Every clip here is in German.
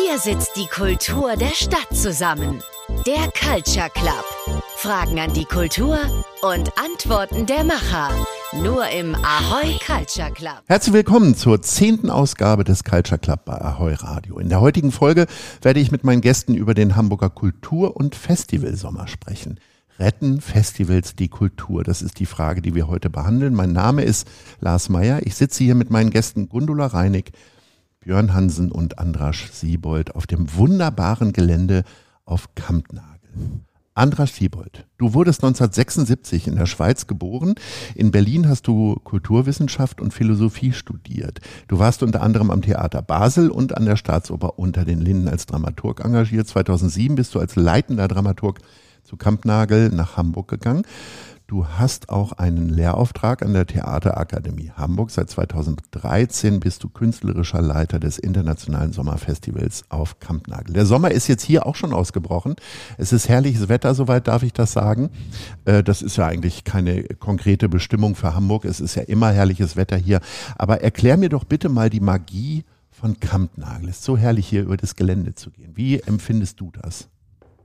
Hier sitzt die Kultur der Stadt zusammen. Der Culture Club. Fragen an die Kultur und Antworten der Macher. Nur im Ahoy Culture Club. Herzlich willkommen zur zehnten Ausgabe des Culture Club bei Ahoy Radio. In der heutigen Folge werde ich mit meinen Gästen über den Hamburger Kultur- und Festivalsommer sprechen. Retten Festivals die Kultur? Das ist die Frage, die wir heute behandeln. Mein Name ist Lars Meyer. Ich sitze hier mit meinen Gästen Gundula Reinig, Björn Hansen und Andrasch Siebold auf dem wunderbaren Gelände auf Kampnagel. Andrasch Siebold, du wurdest 1976 in der Schweiz geboren. In Berlin hast du Kulturwissenschaft und Philosophie studiert. Du warst unter anderem am Theater Basel und an der Staatsoper Unter den Linden als Dramaturg engagiert. 2007 bist du als leitender Dramaturg zu Kampnagel nach Hamburg gegangen. Du hast auch einen Lehrauftrag an der Theaterakademie Hamburg. Seit 2013 bist du künstlerischer Leiter des Internationalen Sommerfestivals auf Kampnagel. Der Sommer ist jetzt hier auch schon ausgebrochen. Es ist herrliches Wetter, soweit darf ich das sagen. Äh, das ist ja eigentlich keine konkrete Bestimmung für Hamburg. Es ist ja immer herrliches Wetter hier. Aber erklär mir doch bitte mal die Magie von Kampnagel. Es ist so herrlich hier über das Gelände zu gehen. Wie empfindest du das?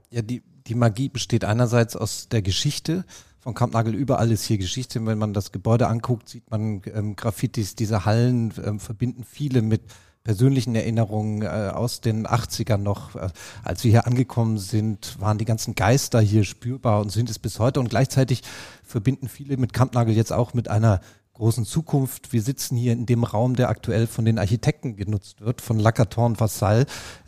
Ja, die, die Magie besteht einerseits aus der Geschichte von Kampnagel überall ist hier Geschichte. Wenn man das Gebäude anguckt, sieht man ähm, Graffitis, diese Hallen ähm, verbinden viele mit persönlichen Erinnerungen äh, aus den 80ern noch. Äh, als wir hier angekommen sind, waren die ganzen Geister hier spürbar und sind es bis heute. Und gleichzeitig verbinden viele mit Kampnagel jetzt auch mit einer großen Zukunft. Wir sitzen hier in dem Raum, der aktuell von den Architekten genutzt wird, von Lacaton Vassal,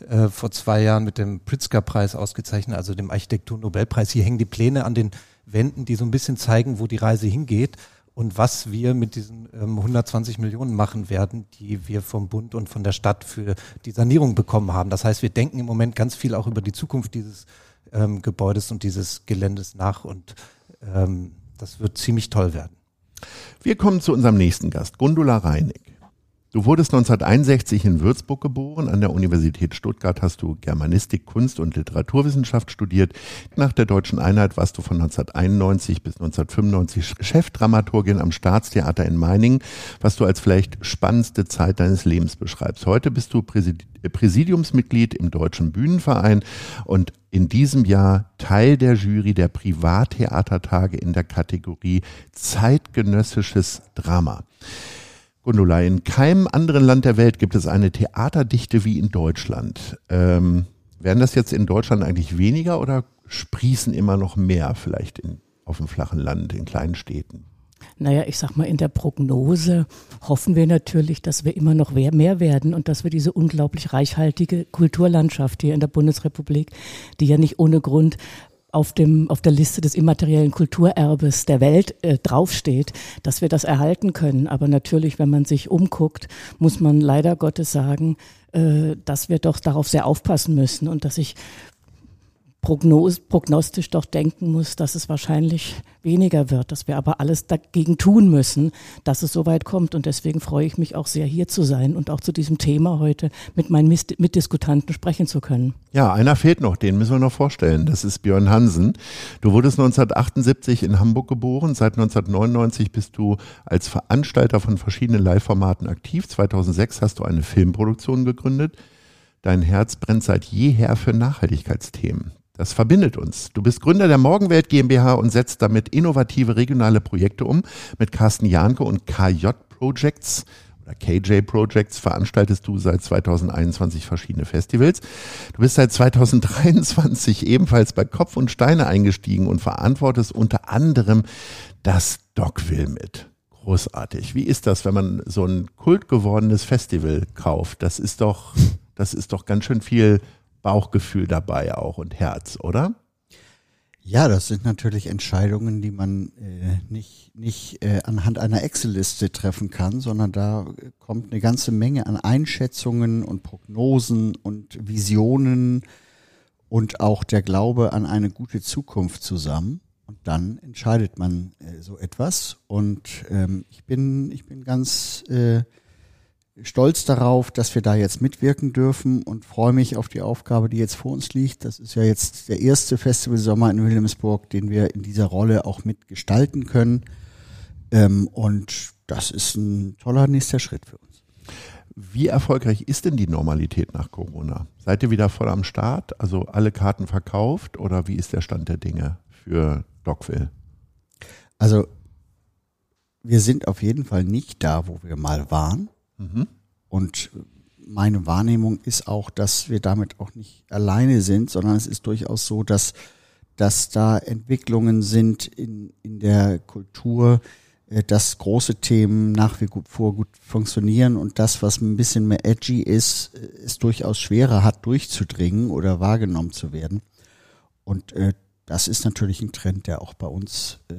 äh, vor zwei Jahren mit dem Pritzker-Preis ausgezeichnet, also dem Architektur-Nobelpreis. Hier hängen die Pläne an den Wänden, die so ein bisschen zeigen, wo die Reise hingeht und was wir mit diesen ähm, 120 Millionen machen werden, die wir vom Bund und von der Stadt für die Sanierung bekommen haben. Das heißt, wir denken im Moment ganz viel auch über die Zukunft dieses ähm, Gebäudes und dieses Geländes nach und ähm, das wird ziemlich toll werden. Wir kommen zu unserem nächsten Gast, Gundula Reinig. Du wurdest 1961 in Würzburg geboren. An der Universität Stuttgart hast du Germanistik, Kunst und Literaturwissenschaft studiert. Nach der deutschen Einheit warst du von 1991 bis 1995 Chefdramaturgin am Staatstheater in Meiningen, was du als vielleicht spannendste Zeit deines Lebens beschreibst. Heute bist du Präsidiumsmitglied im Deutschen Bühnenverein und in diesem Jahr Teil der Jury der Privattheatertage in der Kategorie Zeitgenössisches Drama. Gundula, in keinem anderen Land der Welt gibt es eine Theaterdichte wie in Deutschland. Ähm, werden das jetzt in Deutschland eigentlich weniger oder sprießen immer noch mehr vielleicht in, auf dem flachen Land, in kleinen Städten? Naja, ich sag mal, in der Prognose hoffen wir natürlich, dass wir immer noch mehr werden und dass wir diese unglaublich reichhaltige Kulturlandschaft hier in der Bundesrepublik, die ja nicht ohne Grund auf, dem, auf der Liste des immateriellen Kulturerbes der Welt äh, draufsteht, dass wir das erhalten können. Aber natürlich, wenn man sich umguckt, muss man leider Gottes sagen, äh, dass wir doch darauf sehr aufpassen müssen und dass ich prognostisch doch denken muss, dass es wahrscheinlich weniger wird, dass wir aber alles dagegen tun müssen, dass es so weit kommt. Und deswegen freue ich mich auch sehr, hier zu sein und auch zu diesem Thema heute mit meinen Mitdiskutanten sprechen zu können. Ja, einer fehlt noch, den müssen wir noch vorstellen. Das ist Björn Hansen. Du wurdest 1978 in Hamburg geboren. Seit 1999 bist du als Veranstalter von verschiedenen Live-Formaten aktiv. 2006 hast du eine Filmproduktion gegründet. Dein Herz brennt seit jeher für Nachhaltigkeitsthemen. Das verbindet uns. Du bist Gründer der Morgenwelt GmbH und setzt damit innovative regionale Projekte um. Mit Carsten Janke und KJ Projects oder KJ Projects veranstaltest du seit 2021 verschiedene Festivals. Du bist seit 2023 ebenfalls bei Kopf und Steine eingestiegen und verantwortest unter anderem das Dogville mit. Großartig. Wie ist das, wenn man so ein kultgewordenes Festival kauft? Das ist doch, das ist doch ganz schön viel Bauchgefühl dabei auch und Herz, oder? Ja, das sind natürlich Entscheidungen, die man äh, nicht, nicht äh, anhand einer Excel-Liste treffen kann, sondern da kommt eine ganze Menge an Einschätzungen und Prognosen und Visionen und auch der Glaube an eine gute Zukunft zusammen. Und dann entscheidet man äh, so etwas. Und ähm, ich bin, ich bin ganz äh, stolz darauf, dass wir da jetzt mitwirken dürfen und freue mich auf die Aufgabe, die jetzt vor uns liegt. Das ist ja jetzt der erste Festival Sommer in Wilhelmsburg, den wir in dieser Rolle auch mitgestalten können. Ähm, und das ist ein toller nächster Schritt für uns. wie erfolgreich ist denn die Normalität nach Corona? Seid ihr wieder voll am Start? Also alle Karten verkauft oder wie ist der Stand der Dinge für Dockville? Also wir sind auf jeden Fall nicht da, wo wir mal waren. Mhm. Und meine Wahrnehmung ist auch, dass wir damit auch nicht alleine sind, sondern es ist durchaus so, dass, dass da Entwicklungen sind in, in der Kultur, äh, dass große Themen nach wie vor gut funktionieren und das, was ein bisschen mehr edgy ist, äh, es durchaus schwerer hat, durchzudringen oder wahrgenommen zu werden. Und äh, das ist natürlich ein Trend, der auch bei uns äh,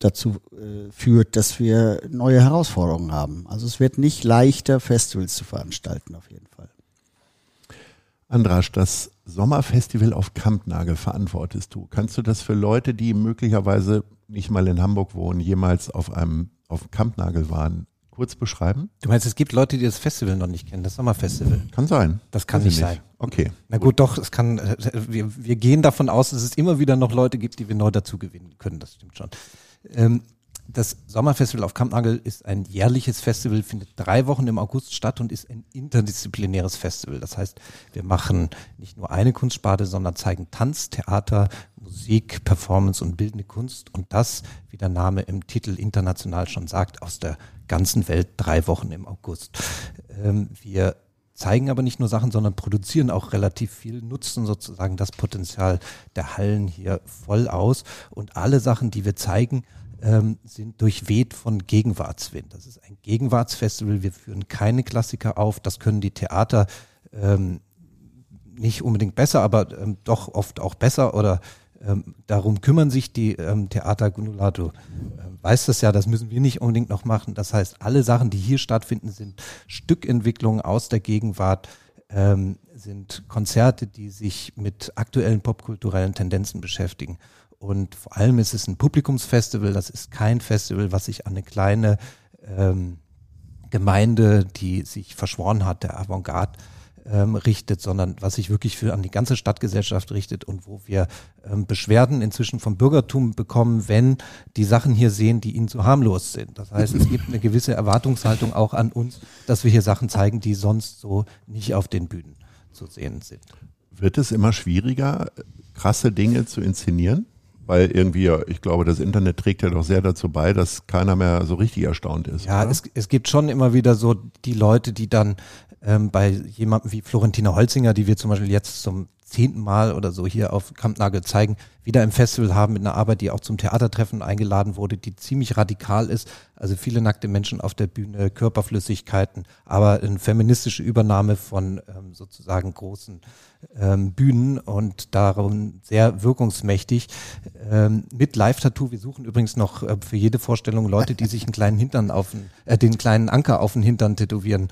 dazu äh, führt, dass wir neue Herausforderungen haben. Also es wird nicht leichter, Festivals zu veranstalten, auf jeden Fall. Andrasch, das Sommerfestival auf Kampnagel verantwortest du. Kannst du das für Leute, die möglicherweise nicht mal in Hamburg wohnen, jemals auf einem auf Kampnagel waren, kurz beschreiben? Du meinst, es gibt Leute, die das Festival noch nicht kennen, das Sommerfestival? Kann sein. Das kann ich nicht sein. Okay. Na gut, doch, es kann, äh, wir, wir gehen davon aus, dass es immer wieder noch Leute gibt, die wir neu dazu gewinnen können, das stimmt schon. Ähm, das Sommerfestival auf Kampnagel ist ein jährliches Festival, findet drei Wochen im August statt und ist ein interdisziplinäres Festival. Das heißt, wir machen nicht nur eine Kunstsparte, sondern zeigen Tanz, Theater, Musik, Performance und bildende Kunst. Und das, wie der Name im Titel international schon sagt, aus der ganzen Welt drei Wochen im August. Ähm, wir zeigen aber nicht nur Sachen, sondern produzieren auch relativ viel, nutzen sozusagen das Potenzial der Hallen hier voll aus. Und alle Sachen, die wir zeigen, ähm, sind durchweht von Gegenwartswind. Das ist ein Gegenwartsfestival. Wir führen keine Klassiker auf. Das können die Theater ähm, nicht unbedingt besser, aber ähm, doch oft auch besser oder ähm, darum kümmern sich die ähm, Theater Gunula. Du äh, weißt das ja, das müssen wir nicht unbedingt noch machen. Das heißt, alle Sachen, die hier stattfinden, sind Stückentwicklungen aus der Gegenwart, ähm, sind Konzerte, die sich mit aktuellen popkulturellen Tendenzen beschäftigen. Und vor allem ist es ein Publikumsfestival. Das ist kein Festival, was sich an eine kleine ähm, Gemeinde, die sich verschworen hat, der Avantgarde, ähm, richtet, sondern was sich wirklich für an die ganze Stadtgesellschaft richtet und wo wir ähm, Beschwerden inzwischen vom Bürgertum bekommen, wenn die Sachen hier sehen, die ihnen zu harmlos sind. Das heißt, es gibt eine gewisse Erwartungshaltung auch an uns, dass wir hier Sachen zeigen, die sonst so nicht auf den Bühnen zu sehen sind. Wird es immer schwieriger, krasse Dinge zu inszenieren? Weil irgendwie, ich glaube, das Internet trägt ja doch sehr dazu bei, dass keiner mehr so richtig erstaunt ist. Ja, es, es gibt schon immer wieder so die Leute, die dann ähm, bei jemandem wie Florentina Holzinger, die wir zum Beispiel jetzt zum zehnten Mal oder so hier auf Kampnagel zeigen, wieder im Festival haben mit einer Arbeit, die auch zum Theatertreffen eingeladen wurde, die ziemlich radikal ist. Also viele nackte Menschen auf der Bühne, Körperflüssigkeiten, aber eine feministische Übernahme von ähm, sozusagen großen ähm, Bühnen und darum sehr wirkungsmächtig. Ähm, mit Live-Tattoo. Wir suchen übrigens noch äh, für jede Vorstellung Leute, die sich einen kleinen Hintern auf den, äh, den kleinen Anker auf den Hintern tätowieren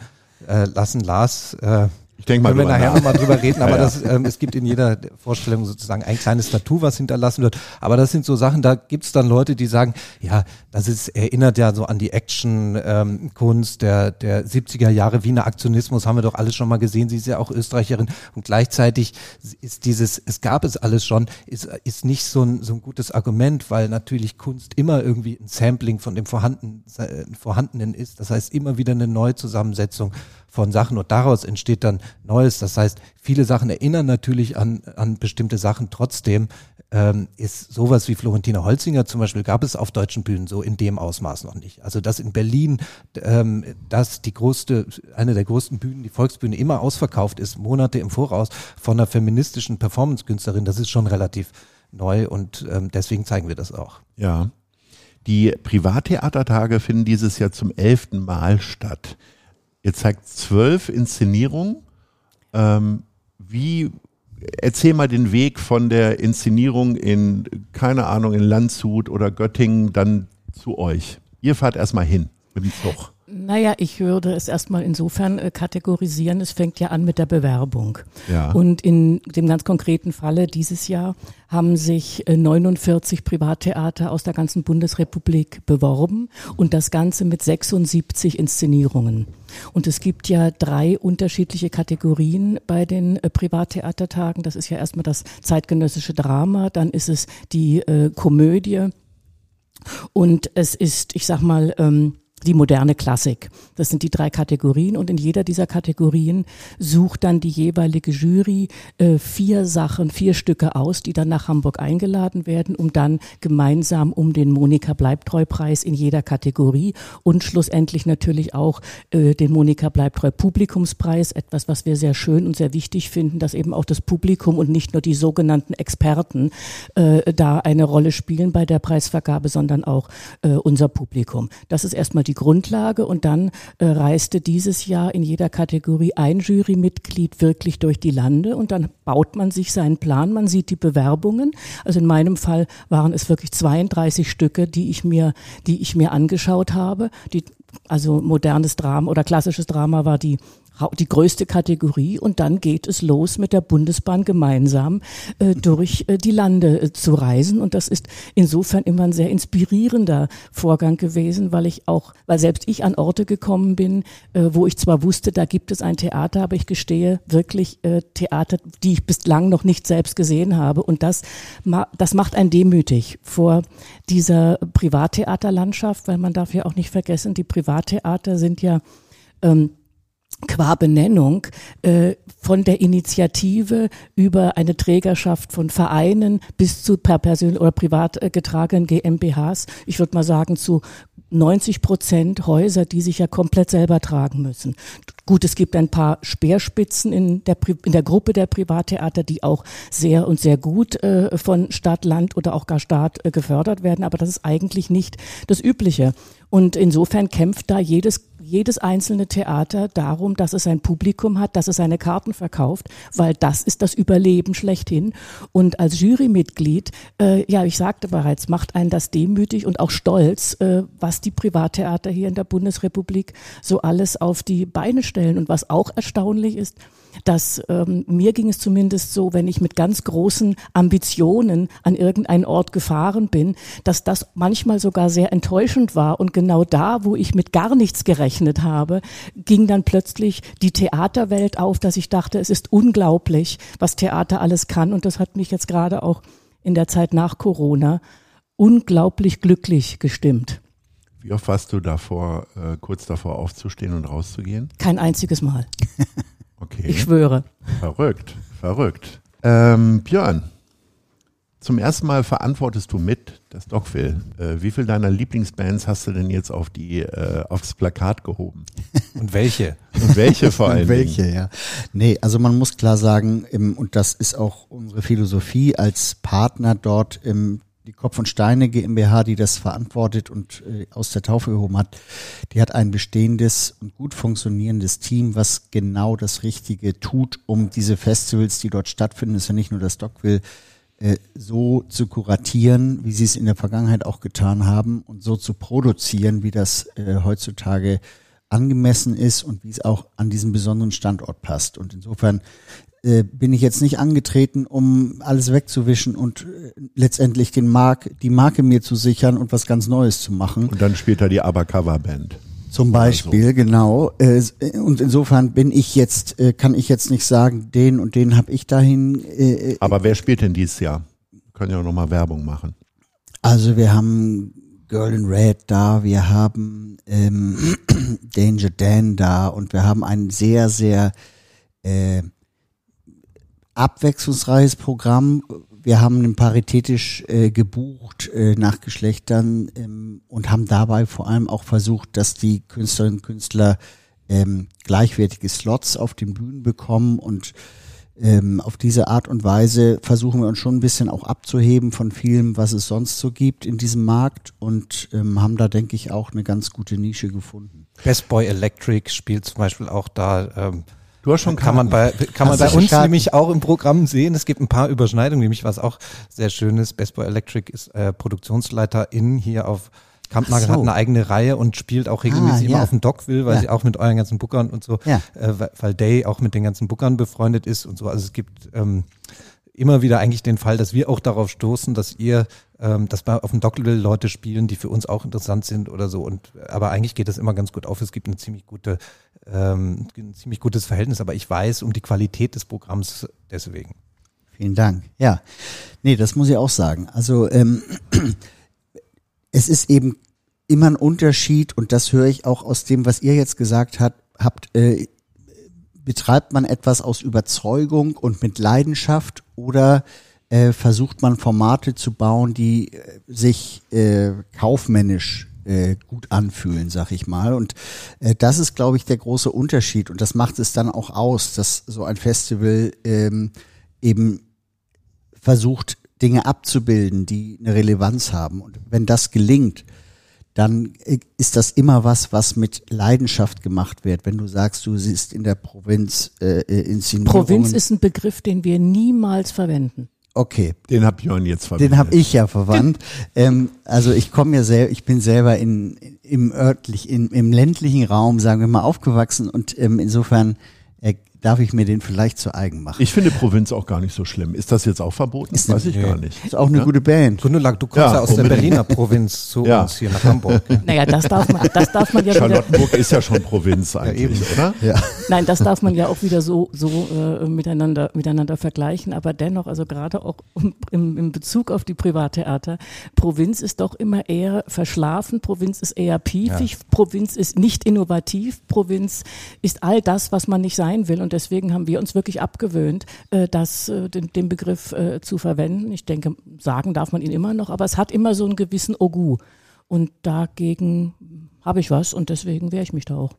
äh, lassen. Lars, äh, ich denke mal, können wir nachher nach. nochmal drüber reden, aber Ja, ja. das, ähm, es gibt in jeder Vorstellung sozusagen ein kleines Tattoo, was hinterlassen wird. Aber das sind so Sachen, da gibt's dann Leute, die sagen, ja, das ist, erinnert ja so an die Action-Kunst der, der 70er Jahre, Wiener Aktionismus, haben wir doch alles schon mal gesehen. Sie ist ja auch Österreicherin und gleichzeitig ist dieses, es gab es alles schon, ist, ist nicht so ein, so ein gutes Argument, weil natürlich Kunst immer irgendwie ein Sampling von dem Vorhanden, äh, Vorhandenen ist. Das heißt, immer wieder eine Neuzusammensetzung von Sachen und daraus entsteht dann Neues. Das heißt, viele Sachen erinnern natürlich an, an bestimmte Sachen. Trotzdem ähm, ist sowas wie Florentina Holzinger zum Beispiel gab es auf deutschen Bühnen so in dem Ausmaß noch nicht. Also dass in Berlin ähm, das die größte, eine der größten Bühnen, die Volksbühne immer ausverkauft ist, Monate im Voraus von einer feministischen Performance-Künstlerin, das ist schon relativ neu und ähm, deswegen zeigen wir das auch. Ja. Die Privattheatertage finden dieses Jahr zum elften Mal statt. Ihr zeigt zwölf Inszenierungen. Ähm, wie, erzähl mal den Weg von der Inszenierung in, keine Ahnung, in Landshut oder Göttingen dann zu euch. Ihr fahrt erstmal hin mit dem Zug. Naja, ich würde es erstmal insofern äh, kategorisieren. Es fängt ja an mit der Bewerbung. Ja. Und in dem ganz konkreten Falle dieses Jahr haben sich äh, 49 Privattheater aus der ganzen Bundesrepublik beworben und das Ganze mit 76 Inszenierungen. Und es gibt ja drei unterschiedliche Kategorien bei den äh, Privattheatertagen. Das ist ja erstmal das zeitgenössische Drama, dann ist es die äh, Komödie und es ist, ich sag mal, ähm, die moderne Klassik. Das sind die drei Kategorien und in jeder dieser Kategorien sucht dann die jeweilige Jury äh, vier Sachen, vier Stücke aus, die dann nach Hamburg eingeladen werden, um dann gemeinsam um den Monika Bleibtreu-Preis in jeder Kategorie und schlussendlich natürlich auch äh, den Monika Bleibtreu Publikumspreis, etwas, was wir sehr schön und sehr wichtig finden, dass eben auch das Publikum und nicht nur die sogenannten Experten äh, da eine Rolle spielen bei der Preisvergabe, sondern auch äh, unser Publikum. Das ist erstmal die Grundlage und dann äh, reiste dieses Jahr in jeder Kategorie ein Jurymitglied wirklich durch die Lande und dann baut man sich seinen Plan, man sieht die Bewerbungen. Also in meinem Fall waren es wirklich 32 Stücke, die ich mir, die ich mir angeschaut habe. Die, also modernes Drama oder klassisches Drama war die die größte Kategorie und dann geht es los mit der Bundesbahn gemeinsam äh, durch äh, die Lande äh, zu reisen. Und das ist insofern immer ein sehr inspirierender Vorgang gewesen, weil ich auch, weil selbst ich an Orte gekommen bin, äh, wo ich zwar wusste, da gibt es ein Theater, aber ich gestehe wirklich äh, Theater, die ich bislang noch nicht selbst gesehen habe. Und das, das macht einen demütig vor dieser Privattheaterlandschaft, weil man darf ja auch nicht vergessen, die Privattheater sind ja ähm, qua Benennung äh, von der Initiative über eine Trägerschaft von Vereinen bis zu per persönlich oder privat äh, getragenen GmbHs, ich würde mal sagen zu 90 Prozent Häuser, die sich ja komplett selber tragen müssen. Gut, es gibt ein paar Speerspitzen in der, in der Gruppe der Privattheater, die auch sehr und sehr gut äh, von Stadt, Land oder auch gar Staat äh, gefördert werden, aber das ist eigentlich nicht das Übliche. Und insofern kämpft da jedes jedes einzelne Theater darum, dass es ein Publikum hat, dass es seine Karten verkauft, weil das ist das Überleben schlechthin. Und als Jurymitglied, äh, ja, ich sagte bereits, macht einen das demütig und auch stolz, äh, was die Privattheater hier in der Bundesrepublik so alles auf die Beine stellen. Und was auch erstaunlich ist, dass ähm, mir ging es zumindest so, wenn ich mit ganz großen Ambitionen an irgendeinen Ort gefahren bin, dass das manchmal sogar sehr enttäuschend war und genau da, wo ich mit gar nichts gerechnet habe, ging dann plötzlich die Theaterwelt auf, dass ich dachte, es ist unglaublich, was Theater alles kann und das hat mich jetzt gerade auch in der Zeit nach Corona unglaublich glücklich gestimmt. Wie oft warst du davor, äh, kurz davor aufzustehen und rauszugehen? Kein einziges Mal. Okay. Ich schwöre. Verrückt, verrückt. Ähm, Björn, zum ersten Mal verantwortest du mit das Dogville. Äh, wie viel deiner Lieblingsbands hast du denn jetzt auf die, äh, aufs Plakat gehoben? Und welche? Und welche vor allem? welche, ja. Nee, also man muss klar sagen, im, und das ist auch unsere Philosophie als Partner dort im die Kopf und Steine GmbH, die das verantwortet und äh, aus der Taufe gehoben hat, die hat ein bestehendes und gut funktionierendes Team, was genau das Richtige tut, um diese Festivals, die dort stattfinden, ist ja nicht nur das Dockville, äh, so zu kuratieren, wie sie es in der Vergangenheit auch getan haben und so zu produzieren, wie das äh, heutzutage angemessen ist und wie es auch an diesen besonderen Standort passt. Und insofern äh, bin ich jetzt nicht angetreten, um alles wegzuwischen und äh, letztendlich den Mark, die Marke mir zu sichern und was ganz Neues zu machen. Und dann spielt er die Abercover Band. Zum Beispiel, so. genau. Äh, und insofern bin ich jetzt, kann ich jetzt nicht sagen, den und den habe ich dahin. Aber wer spielt denn dieses Jahr? Wir können ja auch nochmal Werbung machen. Also wir haben Girl in Red da, wir haben ähm, Danger Dan da und wir haben ein sehr, sehr äh, abwechslungsreiches Programm. Wir haben paritätisch äh, gebucht äh, nach Geschlechtern ähm, und haben dabei vor allem auch versucht, dass die Künstlerinnen und Künstler ähm, gleichwertige Slots auf den Bühnen bekommen und ähm, auf diese Art und Weise versuchen wir uns schon ein bisschen auch abzuheben von vielem, was es sonst so gibt in diesem Markt und ähm, haben da, denke ich, auch eine ganz gute Nische gefunden. Best Boy Electric spielt zum Beispiel auch da ähm, Du hast schon kann man bei kann man bei uns Karten? nämlich auch im Programm sehen. Es gibt ein paar Überschneidungen, nämlich was auch sehr schön ist. Best Boy Electric ist äh, Produktionsleiterin hier auf Kampnagel so. hat eine eigene Reihe und spielt auch regelmäßig ah, immer auf dem Dockville, weil ja. sie auch mit euren ganzen Bookern und so, ja. äh, weil Day auch mit den ganzen Bookern befreundet ist und so. Also es gibt ähm, immer wieder eigentlich den Fall, dass wir auch darauf stoßen, dass ihr, ähm, dass bei auf dem Dockville Leute spielen, die für uns auch interessant sind oder so. Und aber eigentlich geht das immer ganz gut auf. Es gibt eine ziemlich gute ähm, ein ziemlich gutes Verhältnis, aber ich weiß um die Qualität des Programms deswegen. Vielen Dank. Ja, nee, das muss ich auch sagen. Also ähm, es ist eben immer ein Unterschied und das höre ich auch aus dem, was ihr jetzt gesagt habt, habt äh, betreibt man etwas aus Überzeugung und mit Leidenschaft oder äh, versucht man Formate zu bauen, die äh, sich äh, kaufmännisch äh, gut anfühlen, sag ich mal. Und äh, das ist, glaube ich, der große Unterschied. Und das macht es dann auch aus, dass so ein Festival ähm, eben versucht, Dinge abzubilden, die eine Relevanz haben. Und wenn das gelingt, dann äh, ist das immer was, was mit Leidenschaft gemacht wird. Wenn du sagst, du siehst in der Provinz äh, äh Inszenierungen. Provinz ist ein Begriff, den wir niemals verwenden. Okay. Den hat Björn jetzt verwendet. Den habe ich ja verwandt. ähm, also ich komme ja selber, ich bin selber in, im örtlich, in, im ländlichen Raum, sagen wir mal, aufgewachsen und ähm, insofern äh, darf ich mir den vielleicht zu eigen machen. Ich finde Provinz auch gar nicht so schlimm. Ist das jetzt auch verboten? Ist Weiß ich nee. gar nicht. ist auch eine Ja? gute Band. Gundelag, du kommst Ja, ja, aus der. Berliner Provinz zu Ja. uns hier nach Hamburg. Naja, das darf man, das darf man ja wieder, Charlottenburg ist ja schon Provinz eigentlich, eben. oder? Ja. nein, das darf man ja auch wieder so, so äh, miteinander, miteinander vergleichen. Aber dennoch, also gerade auch im, im Bezug auf die Privattheater, Provinz ist doch immer eher verschlafen, Provinz ist eher piefig, Provinz ist nicht innovativ, Provinz ist all das, was man nicht sein will. Und deswegen haben wir uns wirklich abgewöhnt, äh, das, äh, den, den Begriff äh, zu verwenden. Ich denke, sagen darf man ihn immer noch, aber es hat immer so einen gewissen Ogu. Und dagegen habe ich was und deswegen wehre ich mich da auch.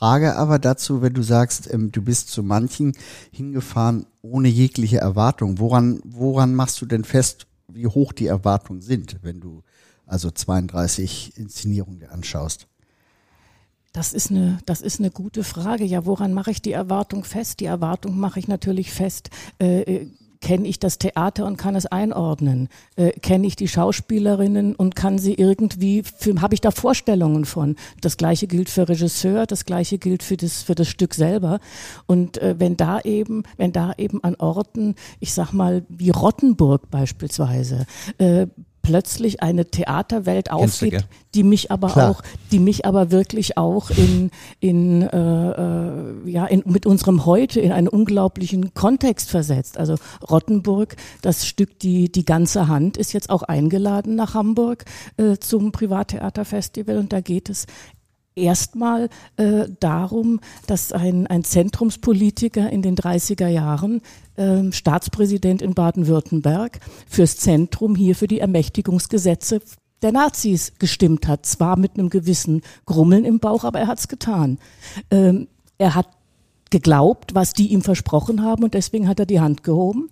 Frage aber dazu, wenn du sagst, ähm, du bist zu manchen hingefahren ohne jegliche Erwartung. Woran, woran machst du denn fest, wie hoch die Erwartungen sind, wenn du also 32 Inszenierungen anschaust? Das ist eine, das ist eine gute Frage. Ja, woran mache ich die Erwartung fest? Die Erwartung mache ich natürlich fest. Äh, äh, Kenne ich das Theater und kann es einordnen? Äh, Kenne ich die Schauspielerinnen und kann sie irgendwie, habe ich da Vorstellungen von? Das gleiche gilt für Regisseur, das gleiche gilt für das, für das Stück selber. Und äh, wenn da eben, wenn da eben an Orten, ich sag mal, wie Rottenburg beispielsweise, äh, plötzlich eine Theaterwelt Kennst du, aufgeht, die mich aber Klar. auch, die mich aber wirklich auch in, in, äh, äh, ja, in, mit unserem Heute in einen unglaublichen Kontext versetzt. Also Rottenburg, das Stück die, die ganze Hand ist jetzt auch eingeladen nach Hamburg äh, zum Privattheaterfestival und da geht es erstmal äh, darum, dass ein, ein Zentrumspolitiker in den 30er Jahren, ähm, Staatspräsident in Baden-Württemberg, fürs Zentrum hier für die Ermächtigungsgesetze der Nazis gestimmt hat. Zwar mit einem gewissen Grummeln im Bauch, aber er hat es getan. Ähm, er hat geglaubt, was die ihm versprochen haben und deswegen hat er die Hand gehoben.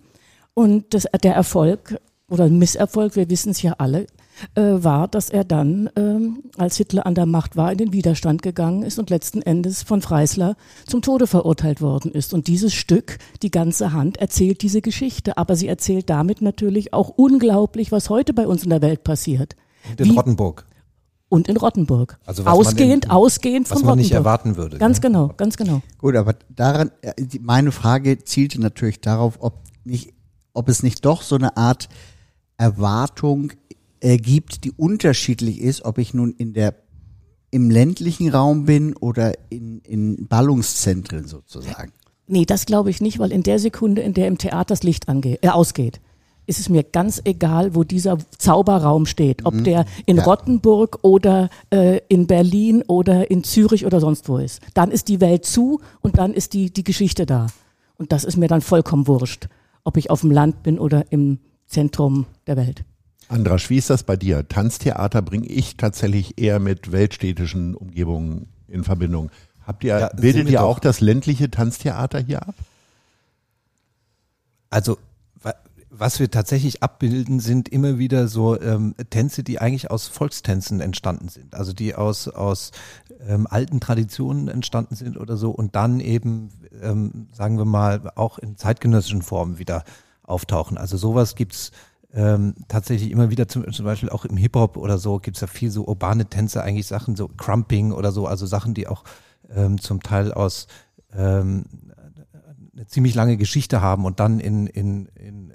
Und das, der Erfolg oder Misserfolg, wir wissen es ja alle, äh, war, dass er dann, ähm, als Hitler an der Macht war, in den Widerstand gegangen ist und letzten Endes von Freisler zum Tode verurteilt worden ist. Und dieses Stück, die ganze Hand, erzählt diese Geschichte. Aber sie erzählt damit natürlich auch unglaublich, was heute bei uns in der Welt passiert. Und in Wie- Rottenburg. Und in Rottenburg. Also was man ausgehend, in- ausgehend Was von man nicht erwarten würde. Ganz ne? genau, ganz genau. Gut, aber daran, äh, meine Frage zielte natürlich darauf, ob nicht, ob es nicht doch so eine Art Erwartung äh, gibt, die unterschiedlich ist, ob ich nun in der im ländlichen Raum bin oder in, in Ballungszentren sozusagen. Nee, das glaube ich nicht, weil in der Sekunde, in der im Theater das Licht angeht, äh, ausgeht, ist es mir ganz egal, wo dieser Zauberraum steht. Ob der in Ja. Rottenburg oder äh, in Berlin oder in Zürich oder sonst wo ist. Dann ist die Welt zu und dann ist die, die Geschichte da. Und das ist mir dann vollkommen wurscht, ob ich auf dem Land bin oder im Zentrum der Welt. Andrasch, wie ist das bei dir? Tanztheater bringe ich tatsächlich eher mit weltstädtischen Umgebungen in Verbindung. Habt ihr, Ja, bildet ihr auch das ländliche Tanztheater hier ab? Also wa- was wir tatsächlich abbilden, sind immer wieder so ähm, Tänze, die eigentlich aus Volkstänzen entstanden sind. Also die aus, aus ähm, alten Traditionen entstanden sind oder so und dann eben, ähm, sagen wir mal, auch in zeitgenössischen Formen wieder auftauchen. Also sowas gibt's ähm, tatsächlich immer wieder, zum, zum Beispiel auch im Hip-Hop oder so, gibt's ja viel so urbane Tänze, eigentlich Sachen, so Crumping oder so, also Sachen, die auch ähm, zum Teil aus ähm, eine ziemlich lange Geschichte haben und dann in, in, in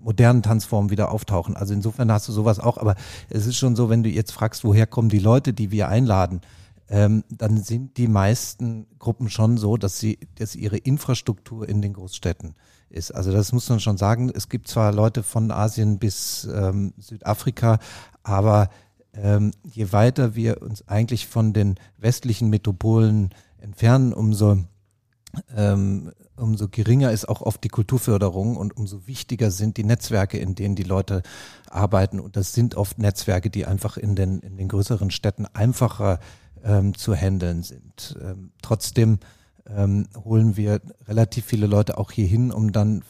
modernen Tanzformen wieder auftauchen. Also insofern hast du sowas auch, aber es ist schon so, wenn du jetzt fragst, woher kommen die Leute, die wir einladen, ähm, dann sind die meisten Gruppen schon so, dass sie, dass ihre Infrastruktur in den Großstädten ist. Also das muss man schon sagen. Es gibt zwar Leute von Asien bis ähm, Südafrika, aber ähm, je weiter wir uns eigentlich von den westlichen Metropolen entfernen, umso ähm, umso geringer ist auch oft die Kulturförderung und umso wichtiger sind die Netzwerke, in denen die Leute arbeiten. Und das sind oft Netzwerke, die einfach in den, in den größeren Städten einfacher ähm, zu handeln sind. Ähm, trotzdem ähm, holen wir relativ viele Leute auch hier hin, um dann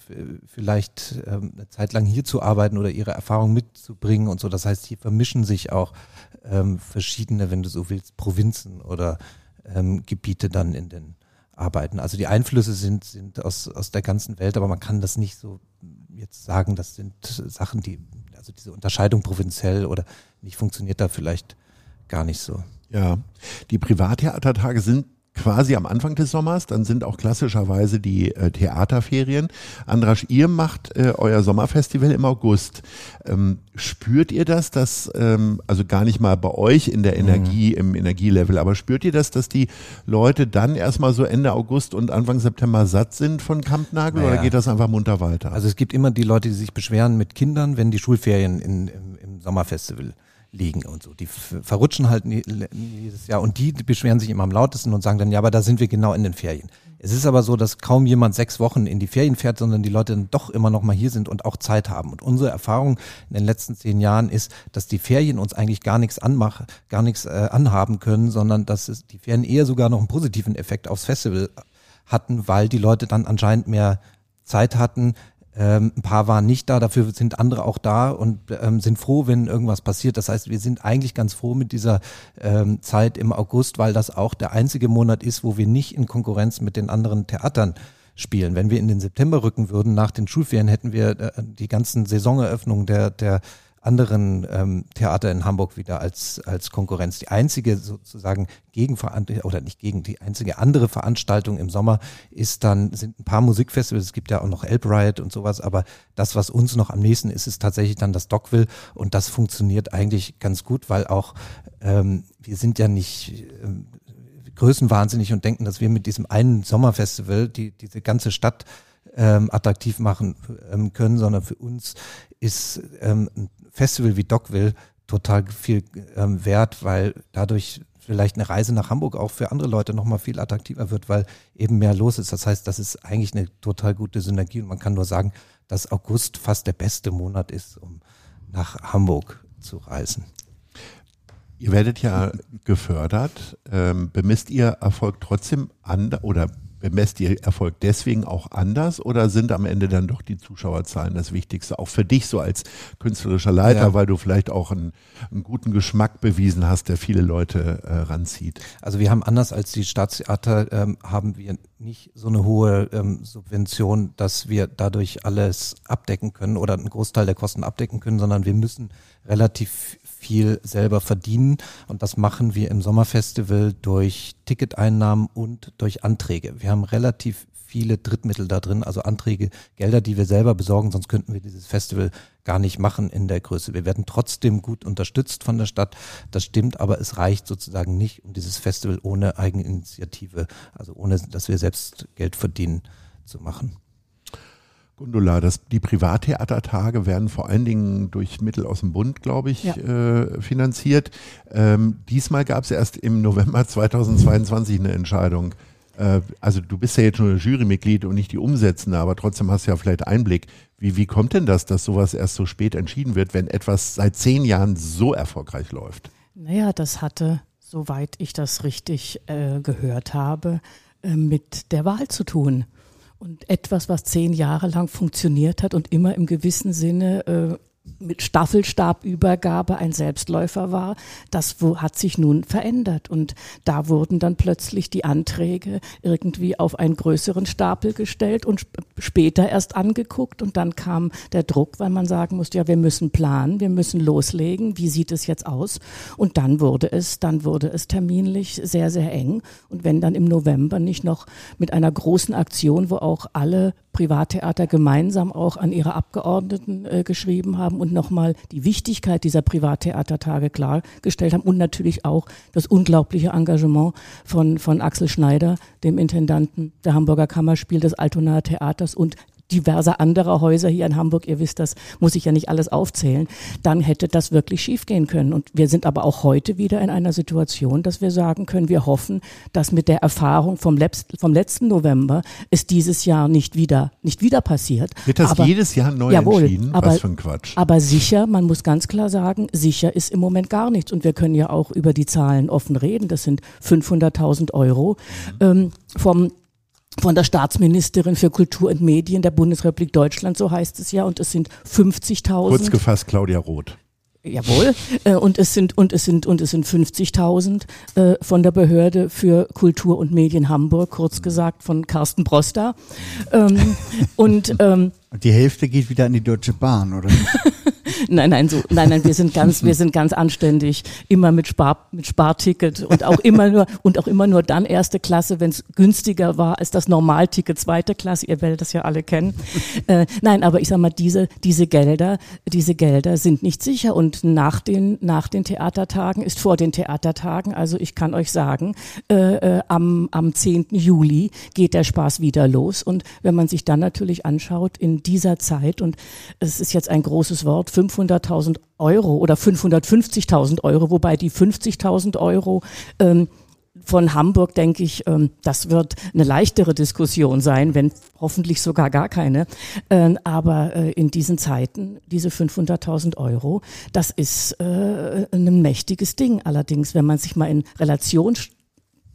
vielleicht ähm, eine Zeit lang hier zu arbeiten oder ihre Erfahrung mitzubringen und so. Das heißt, hier vermischen sich auch ähm, verschiedene, wenn du so willst, Provinzen oder ähm, Gebiete dann in den arbeiten. Also die Einflüsse sind, sind aus, aus der ganzen Welt, aber man kann das nicht so jetzt sagen, das sind Sachen, die, also diese Unterscheidung provinziell oder nicht funktioniert da vielleicht gar nicht so. Ja, die Privattheatertage sind quasi am Anfang des Sommers. Dann sind auch klassischerweise die äh, Theaterferien. Andrasch, ihr macht äh, euer Sommerfestival im August. Ähm, spürt ihr das, dass, ähm, also gar nicht mal bei euch in der mhm. Energie, mhm. im Energielevel, aber spürt ihr das, dass die Leute dann erstmal so Ende August und Anfang September satt sind von Kampnagel naja. oder geht das einfach munter weiter? Also es gibt immer die Leute, die sich beschweren mit Kindern, wenn die Schulferien in, im, im Sommerfestival liegen und so. Die verrutschen halt jedes Jahr und die beschweren sich immer am lautesten und sagen dann, ja, aber da sind wir genau in den Ferien. Es ist aber so, dass kaum jemand sechs Wochen in die Ferien fährt, sondern die Leute dann doch immer noch mal hier sind und auch Zeit haben. Und unsere Erfahrung in den letzten zehn Jahren ist, dass die Ferien uns eigentlich gar nichts anmachen, gar nichts äh, anhaben können, sondern dass es, die Ferien eher sogar noch einen positiven Effekt aufs Festival hatten, weil die Leute dann anscheinend mehr Zeit hatten, ähm, ein paar waren nicht da, dafür sind andere auch da und ähm, sind froh, wenn irgendwas passiert. Das heißt, wir sind eigentlich ganz froh mit dieser ähm, Zeit im August, weil das auch der einzige Monat ist, wo wir nicht in Konkurrenz mit den anderen Theatern spielen. Wenn wir in den September rücken würden, nach den Schulferien, hätten wir äh, die ganzen Saisoneröffnungen der, der anderen ähm, Theater in Hamburg wieder als, als Konkurrenz. Die einzige sozusagen Gegenveranstaltung oder nicht gegen, die einzige andere Veranstaltung im Sommer ist dann, sind ein paar Musikfestivals, es gibt ja auch noch Elb Riot und sowas, aber das, was uns noch am nächsten ist, ist tatsächlich dann das Dockville und das funktioniert eigentlich ganz gut, weil auch ähm, wir sind ja nicht ähm, größenwahnsinnig und denken, dass wir mit diesem einen Sommerfestival die, diese ganze Stadt ähm, attraktiv machen ähm, können, sondern für uns ist ähm, ein Festival wie Dockville total viel ähm, wert, weil dadurch vielleicht eine Reise nach Hamburg auch für andere Leute nochmal viel attraktiver wird, weil eben mehr los ist. Das heißt, das ist eigentlich eine total gute Synergie und man kann nur sagen, dass August fast der beste Monat ist, um nach Hamburg zu reisen. Ihr werdet ja gefördert. Ähm, bemisst ihr Erfolg trotzdem an oder Bemesst ihr Erfolg deswegen auch anders oder sind am Ende dann doch die Zuschauerzahlen das Wichtigste? Auch für dich so als künstlerischer Leiter, ja. weil du vielleicht auch einen, einen, guten Geschmack bewiesen hast, der viele Leute äh, ranzieht. Also wir haben anders als die Staatstheater, ähm, haben wir nicht so eine hohe ähm, Subvention, dass wir dadurch alles abdecken können oder einen Großteil der Kosten abdecken können, sondern wir müssen relativ viel selber verdienen. Und das machen wir im Sommerfestival durch Ticketeinnahmen und durch Anträge. Wir haben relativ viele Drittmittel da drin, also Anträge, Gelder, die wir selber besorgen, sonst könnten wir dieses Festival gar nicht machen in der Größe. Wir werden trotzdem gut unterstützt von der Stadt, das stimmt, aber es reicht sozusagen nicht, um dieses Festival ohne Eigeninitiative, also ohne, dass wir selbst Geld verdienen, zu machen. Gundula, das, die Privattheatertage werden vor allen Dingen durch Mittel aus dem Bund, glaube ich, ja. äh, finanziert. Ähm, diesmal gab es erst im November 2022 eine Entscheidung. Äh, also du bist ja jetzt nur Jurymitglied und nicht die Umsetzende, aber trotzdem hast du ja vielleicht Einblick. Wie, wie kommt denn das, dass sowas erst so spät entschieden wird, wenn etwas seit zehn Jahren so erfolgreich läuft? Naja, das hatte, soweit ich das richtig äh, gehört habe, äh, mit der Wahl zu tun. Und etwas, was zehn Jahre lang funktioniert hat und immer im gewissen Sinne äh, mit Staffelstabübergabe ein Selbstläufer war, das hat sich nun verändert. Und da wurden dann plötzlich die Anträge irgendwie auf einen größeren Stapel gestellt und später erst angeguckt. Und dann kam der Druck, weil man sagen musste, ja, wir müssen planen, wir müssen loslegen. Wie sieht es jetzt aus? Und dann wurde es, dann wurde es terminlich sehr, sehr eng. Und wenn dann im November nicht noch mit einer großen Aktion, wo auch alle Privattheater gemeinsam auch an ihre Abgeordneten äh, geschrieben haben und nochmal die Wichtigkeit dieser Privattheatertage klargestellt haben und natürlich auch das unglaubliche Engagement von, von Axel Schneider, dem Intendanten der Hamburger Kammerspiel des Altonaer Theaters und diverser anderer Häuser hier in Hamburg, ihr wisst das, muss ich ja nicht alles aufzählen, dann hätte das wirklich schiefgehen können. Und wir sind aber auch heute wieder in einer Situation, dass wir sagen können, wir hoffen, dass mit der Erfahrung vom, Letz-, vom letzten November es dieses Jahr nicht wieder, nicht wieder passiert. Wird das aber, jedes Jahr neu jawohl, entschieden? Aber, Was für ein Quatsch. Aber sicher, man muss ganz klar sagen, sicher ist im Moment gar nichts. Und wir können ja auch über die Zahlen offen reden. Das sind 500.000 Euro mhm. ähm, vom von der Staatsministerin für Kultur und Medien der Bundesrepublik Deutschland, so heißt es ja, und es sind 50.000. Kurz gefasst, Claudia Roth. Jawohl. Äh, und es sind und es sind und es sind 50.000 äh, von der Behörde für Kultur und Medien Hamburg, kurz gesagt von Carsten Broster. Ähm, und ähm, die Hälfte geht wieder an die Deutsche Bahn, oder? nein, nein, so, nein, nein, wir sind ganz, wir sind ganz anständig, immer mit Spar, mit Sparticket und auch immer nur und auch immer nur dann erste Klasse, wenn es günstiger war als das Normalticket zweite Klasse. Ihr werdet das ja alle kennen. Äh, nein, aber ich sag mal, diese diese Gelder, diese Gelder sind nicht sicher und nach den nach den Theatertagen ist vor den Theatertagen. Also ich kann euch sagen, äh, äh, am am 10. Juli geht der Spaß wieder los und wenn man sich dann natürlich anschaut in dieser Zeit, und es ist jetzt ein großes Wort, 500.000 Euro oder 550.000 Euro, wobei die 50.000 Euro ähm, von Hamburg denke ich, ähm, das wird eine leichtere Diskussion sein, wenn hoffentlich sogar gar keine. Ähm, aber äh, in diesen Zeiten, diese 500.000 Euro, das ist äh, ein mächtiges Ding. Allerdings, wenn man sich mal in Relation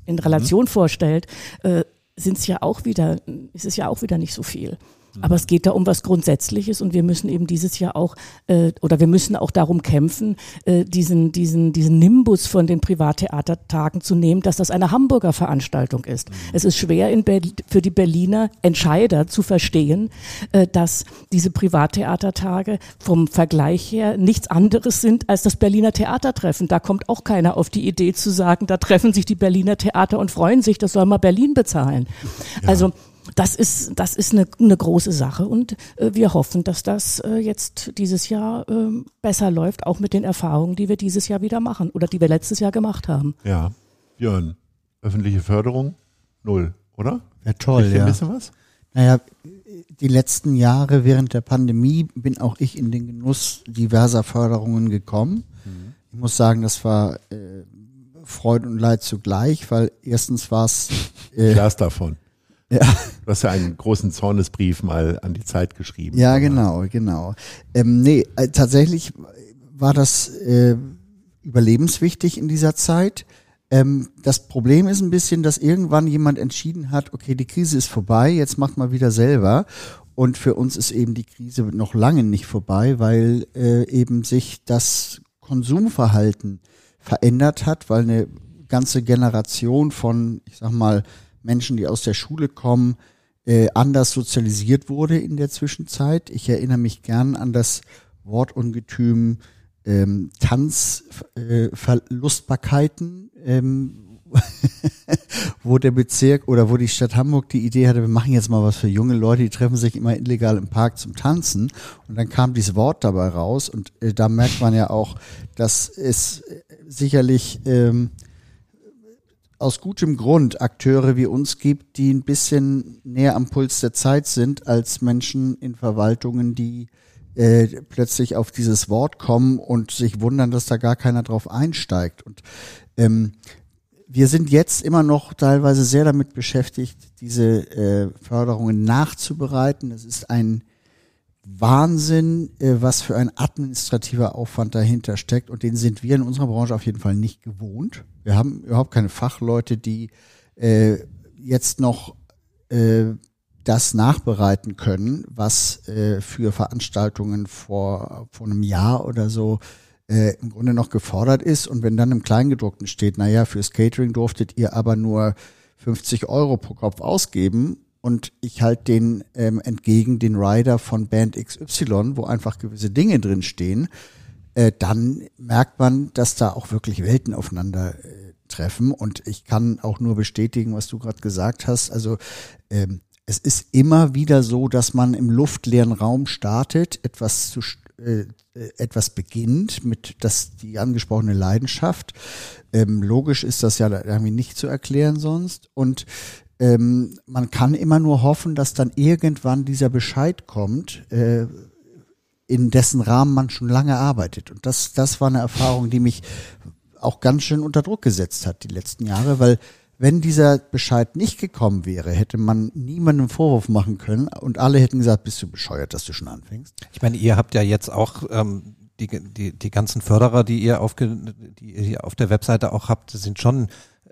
in Relation mhm. vorstellt, äh, sind es ja auch wieder, ist es ja auch wieder nicht so viel. Aber es geht da um was Grundsätzliches und wir müssen eben dieses Jahr auch äh, oder wir müssen auch darum kämpfen, äh, diesen diesen diesen Nimbus von den Privattheatertagen zu nehmen, dass das eine Hamburger Veranstaltung ist. Mhm. Es ist schwer in für die Berliner Entscheider zu verstehen, äh, dass diese Privattheatertage vom Vergleich her nichts anderes sind als das Berliner Theatertreffen. Da kommt auch keiner auf die Idee zu sagen, da treffen sich die Berliner Theater und freuen sich, das soll mal Berlin bezahlen. Ja. Also das ist, das ist eine, eine große Sache und äh, wir hoffen, dass das äh, jetzt dieses Jahr äh, besser läuft, auch mit den Erfahrungen, die wir dieses Jahr wieder machen oder die wir letztes Jahr gemacht haben. Ja, Björn, öffentliche Förderung null, oder? Ja, toll, ja. Ein bisschen was? Naja, die letzten Jahre während der Pandemie bin auch ich in den Genuss diverser Förderungen gekommen. Mhm. Ich muss sagen, das war äh, Freude und Leid zugleich, weil erstens war es äh, Glas davon. Ja. Du hast ja einen großen Zornesbrief mal an die Zeit geschrieben. Ja, genau, genau. Ähm, nee, äh, tatsächlich war das äh, überlebenswichtig in dieser Zeit. Ähm, das Problem ist ein bisschen, dass irgendwann jemand entschieden hat, okay, die Krise ist vorbei, jetzt macht mal wieder selber. Und für uns ist eben die Krise noch lange nicht vorbei, weil äh, eben sich das Konsumverhalten verändert hat, weil eine ganze Generation von, ich sag mal, Menschen, die aus der Schule kommen, äh, anders sozialisiert wurde in der Zwischenzeit. Ich erinnere mich gern an das Wortungetüm ähm, Tanzverlustbarkeiten, äh, ähm, wo der Bezirk oder wo die Stadt Hamburg die Idee hatte, wir machen jetzt mal was für junge Leute, die treffen sich immer illegal im Park zum Tanzen. Und dann kam dieses Wort dabei raus und äh, da merkt man ja auch, dass es äh, sicherlich ähm, aus gutem Grund Akteure wie uns gibt, die ein bisschen näher am Puls der Zeit sind als Menschen in Verwaltungen, die äh, plötzlich auf dieses Wort kommen und sich wundern, dass da gar keiner drauf einsteigt. Und ähm, wir sind jetzt immer noch teilweise sehr damit beschäftigt, diese äh, Förderungen nachzubereiten. Es ist ein Wahnsinn, äh, was für ein administrativer Aufwand dahinter steckt. Und den sind wir in unserer Branche auf jeden Fall nicht gewohnt. Wir haben überhaupt keine Fachleute, die äh, jetzt noch äh, das nachbereiten können, was äh, für Veranstaltungen vor, vor einem Jahr oder so äh, im Grunde noch gefordert ist. Und wenn dann im Kleingedruckten steht, naja, fürs Catering durftet ihr aber nur 50 Euro pro Kopf ausgeben und ich halte den ähm, entgegen den Rider von Band XY, wo einfach gewisse Dinge drin stehen, äh, dann merkt man, dass da auch wirklich Welten aufeinander äh, treffen. Und ich kann auch nur bestätigen, was du gerade gesagt hast. Also ähm, es ist immer wieder so, dass man im luftleeren Raum startet, etwas zu äh, etwas beginnt mit das die angesprochene Leidenschaft. Ähm, logisch ist das ja irgendwie nicht zu erklären sonst und ähm, man kann immer nur hoffen, dass dann irgendwann dieser Bescheid kommt, äh, in dessen Rahmen man schon lange arbeitet. Und das, das war eine Erfahrung, die mich auch ganz schön unter Druck gesetzt hat die letzten Jahre, weil wenn dieser Bescheid nicht gekommen wäre, hätte man niemandem Vorwurf machen können und alle hätten gesagt, bist du bescheuert, dass du schon anfängst. Ich meine, ihr habt ja jetzt auch ähm, die, die, die ganzen Förderer, die ihr, aufge, die ihr auf der Webseite auch habt, sind schon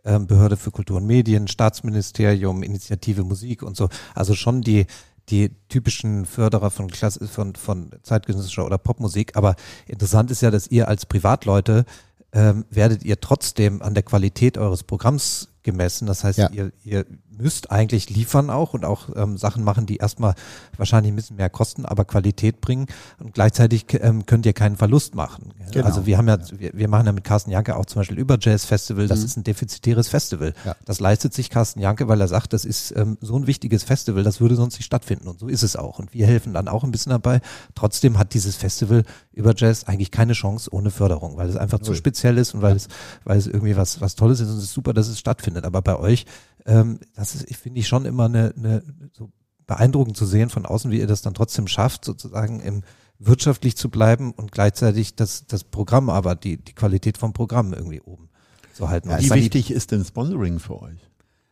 ähm, Behörde für Kultur und Medien, Staatsministerium, Initiative Musik und so. Also schon die, die typischen Förderer von, Klasse, von, von zeitgenössischer oder Popmusik. Aber interessant ist ja, dass ihr als Privatleute ähm, werdet ihr trotzdem an der Qualität eures Programms gemessen. Das heißt, Ja. ihr, ihr müsst eigentlich liefern auch und auch ähm, Sachen machen, die erstmal wahrscheinlich ein bisschen mehr kosten, aber Qualität bringen und gleichzeitig ähm, könnt ihr keinen Verlust machen. Genau. Also wir haben ja, wir, wir machen ja mit Carsten Janke auch zum Beispiel über Jazz Festival, das ist ein defizitäres Festival. Ja. Das leistet sich Carsten Janke, weil er sagt, das ist ähm, so ein wichtiges Festival, das würde sonst nicht stattfinden und so ist es auch. Und wir helfen dann auch ein bisschen dabei. Trotzdem hat dieses Festival über Jazz eigentlich keine Chance ohne Förderung, weil es einfach zu speziell ist und weil es, weil es irgendwie was, was Tolles ist und es ist super, dass es stattfindet. Aber bei euch, ähm, das ist, ich finde ich schon immer eine, eine so beeindruckend zu sehen von außen, wie ihr das dann trotzdem schafft, sozusagen im wirtschaftlich zu bleiben und gleichzeitig das, das Programm, aber die, die Qualität vom Programm irgendwie oben zu halten. Und Wie die- wichtig ist denn Sponsoring für euch?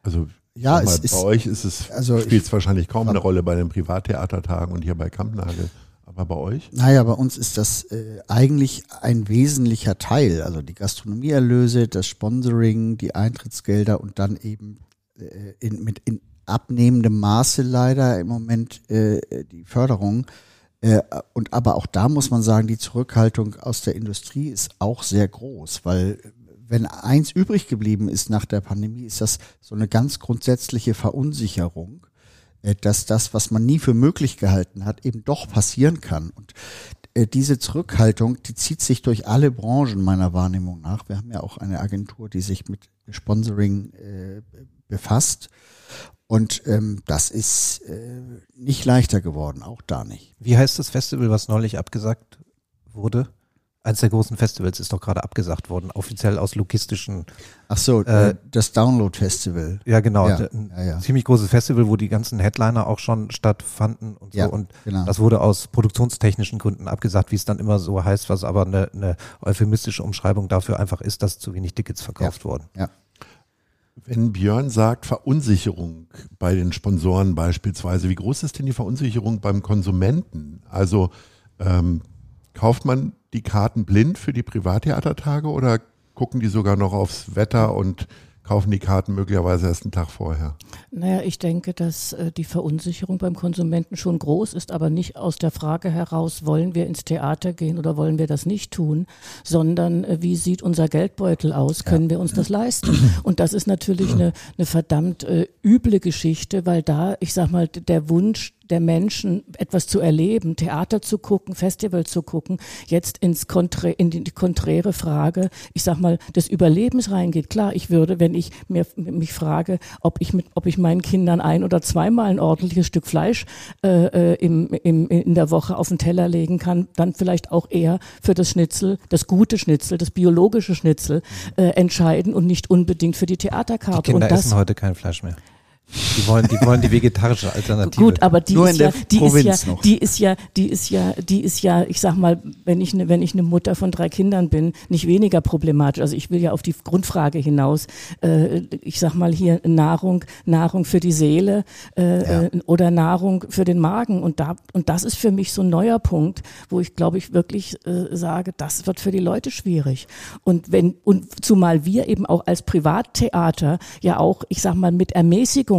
Also Ja, sag mal, es ist- bei euch ist es also spielt es ich- wahrscheinlich kaum eine Rolle bei den Privattheatertagen und hier bei Kampnagel. Aber bei euch? Naja, bei uns ist das äh, eigentlich ein wesentlicher Teil. Also die Gastronomieerlöse, das Sponsoring, die Eintrittsgelder und dann eben in, mit in abnehmendem Maße leider im Moment äh, die Förderung. Äh, und aber auch da muss man sagen, die Zurückhaltung aus der Industrie ist auch sehr groß, weil wenn eins übrig geblieben ist nach der Pandemie, ist das so eine ganz grundsätzliche Verunsicherung, äh, dass das, was man nie für möglich gehalten hat, eben doch passieren kann. Und äh, diese Zurückhaltung, die zieht sich durch alle Branchen meiner Wahrnehmung nach. Wir haben ja auch eine Agentur, die sich mit Sponsoring äh, befasst. Und ähm, das ist äh, nicht leichter geworden, auch da nicht. Wie heißt das Festival, was neulich abgesagt wurde? Eins der großen Festivals ist doch gerade abgesagt worden, offiziell aus logistischen. Ach so, Äh, äh, das Download Festival. Ja, genau. Ja, ein ja, ja. ziemlich großes Festival, wo die ganzen Headliner auch schon stattfanden und so. Und genau. das wurde aus produktionstechnischen Gründen abgesagt, wie es dann immer so heißt, was aber eine, eine euphemistische Umschreibung dafür einfach ist, dass zu wenig Tickets verkauft wurden. Ja. Wenn Björn sagt Verunsicherung bei den Sponsoren beispielsweise, wie groß ist denn die Verunsicherung beim Konsumenten? Also ähm, kauft man die Karten blind für die Privattheatertage oder gucken die sogar noch aufs Wetter und kaufen die Karten möglicherweise erst einen Tag vorher? Naja, ich denke, dass äh, die Verunsicherung beim Konsumenten schon groß ist, aber nicht aus der Frage heraus, wollen wir ins Theater gehen oder wollen wir das nicht tun, sondern äh, wie sieht unser Geldbeutel aus, können wir uns das leisten? Und das ist natürlich eine, eine verdammt äh, üble Geschichte, weil da, ich sag mal, der Wunsch der Menschen, etwas zu erleben, Theater zu gucken, Festival zu gucken, jetzt ins Konträ in die, die konträre Frage, ich sag mal, des Überlebens reingeht. Klar, ich würde, wenn ich mir, mich frage, ob ich mit, ob ich meinen Kindern ein oder zweimal ein ordentliches Stück Fleisch äh, äh, im, im, in der Woche auf den Teller legen kann, dann vielleicht auch eher für das Schnitzel, das gute Schnitzel, das biologische Schnitzel äh, entscheiden und nicht unbedingt für die Die Theaterkarte. Kinder und das essen heute kein Fleisch mehr. Die wollen, die wollen die vegetarische Alternative. Gut, aber die Nur ist in ja, der die Provinz ist ja, noch. die ist ja, die ist ja, die ist ja, ich sag mal, wenn ich ne, wenn ich eine Mutter von drei Kindern bin, nicht weniger problematisch. Also ich will ja auf die Grundfrage hinaus. Äh, ich sag mal hier Nahrung, Nahrung für die Seele äh, äh, oder Nahrung für den Magen. Und da und das ist für mich so ein neuer Punkt, wo ich glaube ich wirklich äh, sage, das wird für die Leute schwierig. Und wenn und zumal wir eben auch als Privattheater ja auch, ich sag mal, mit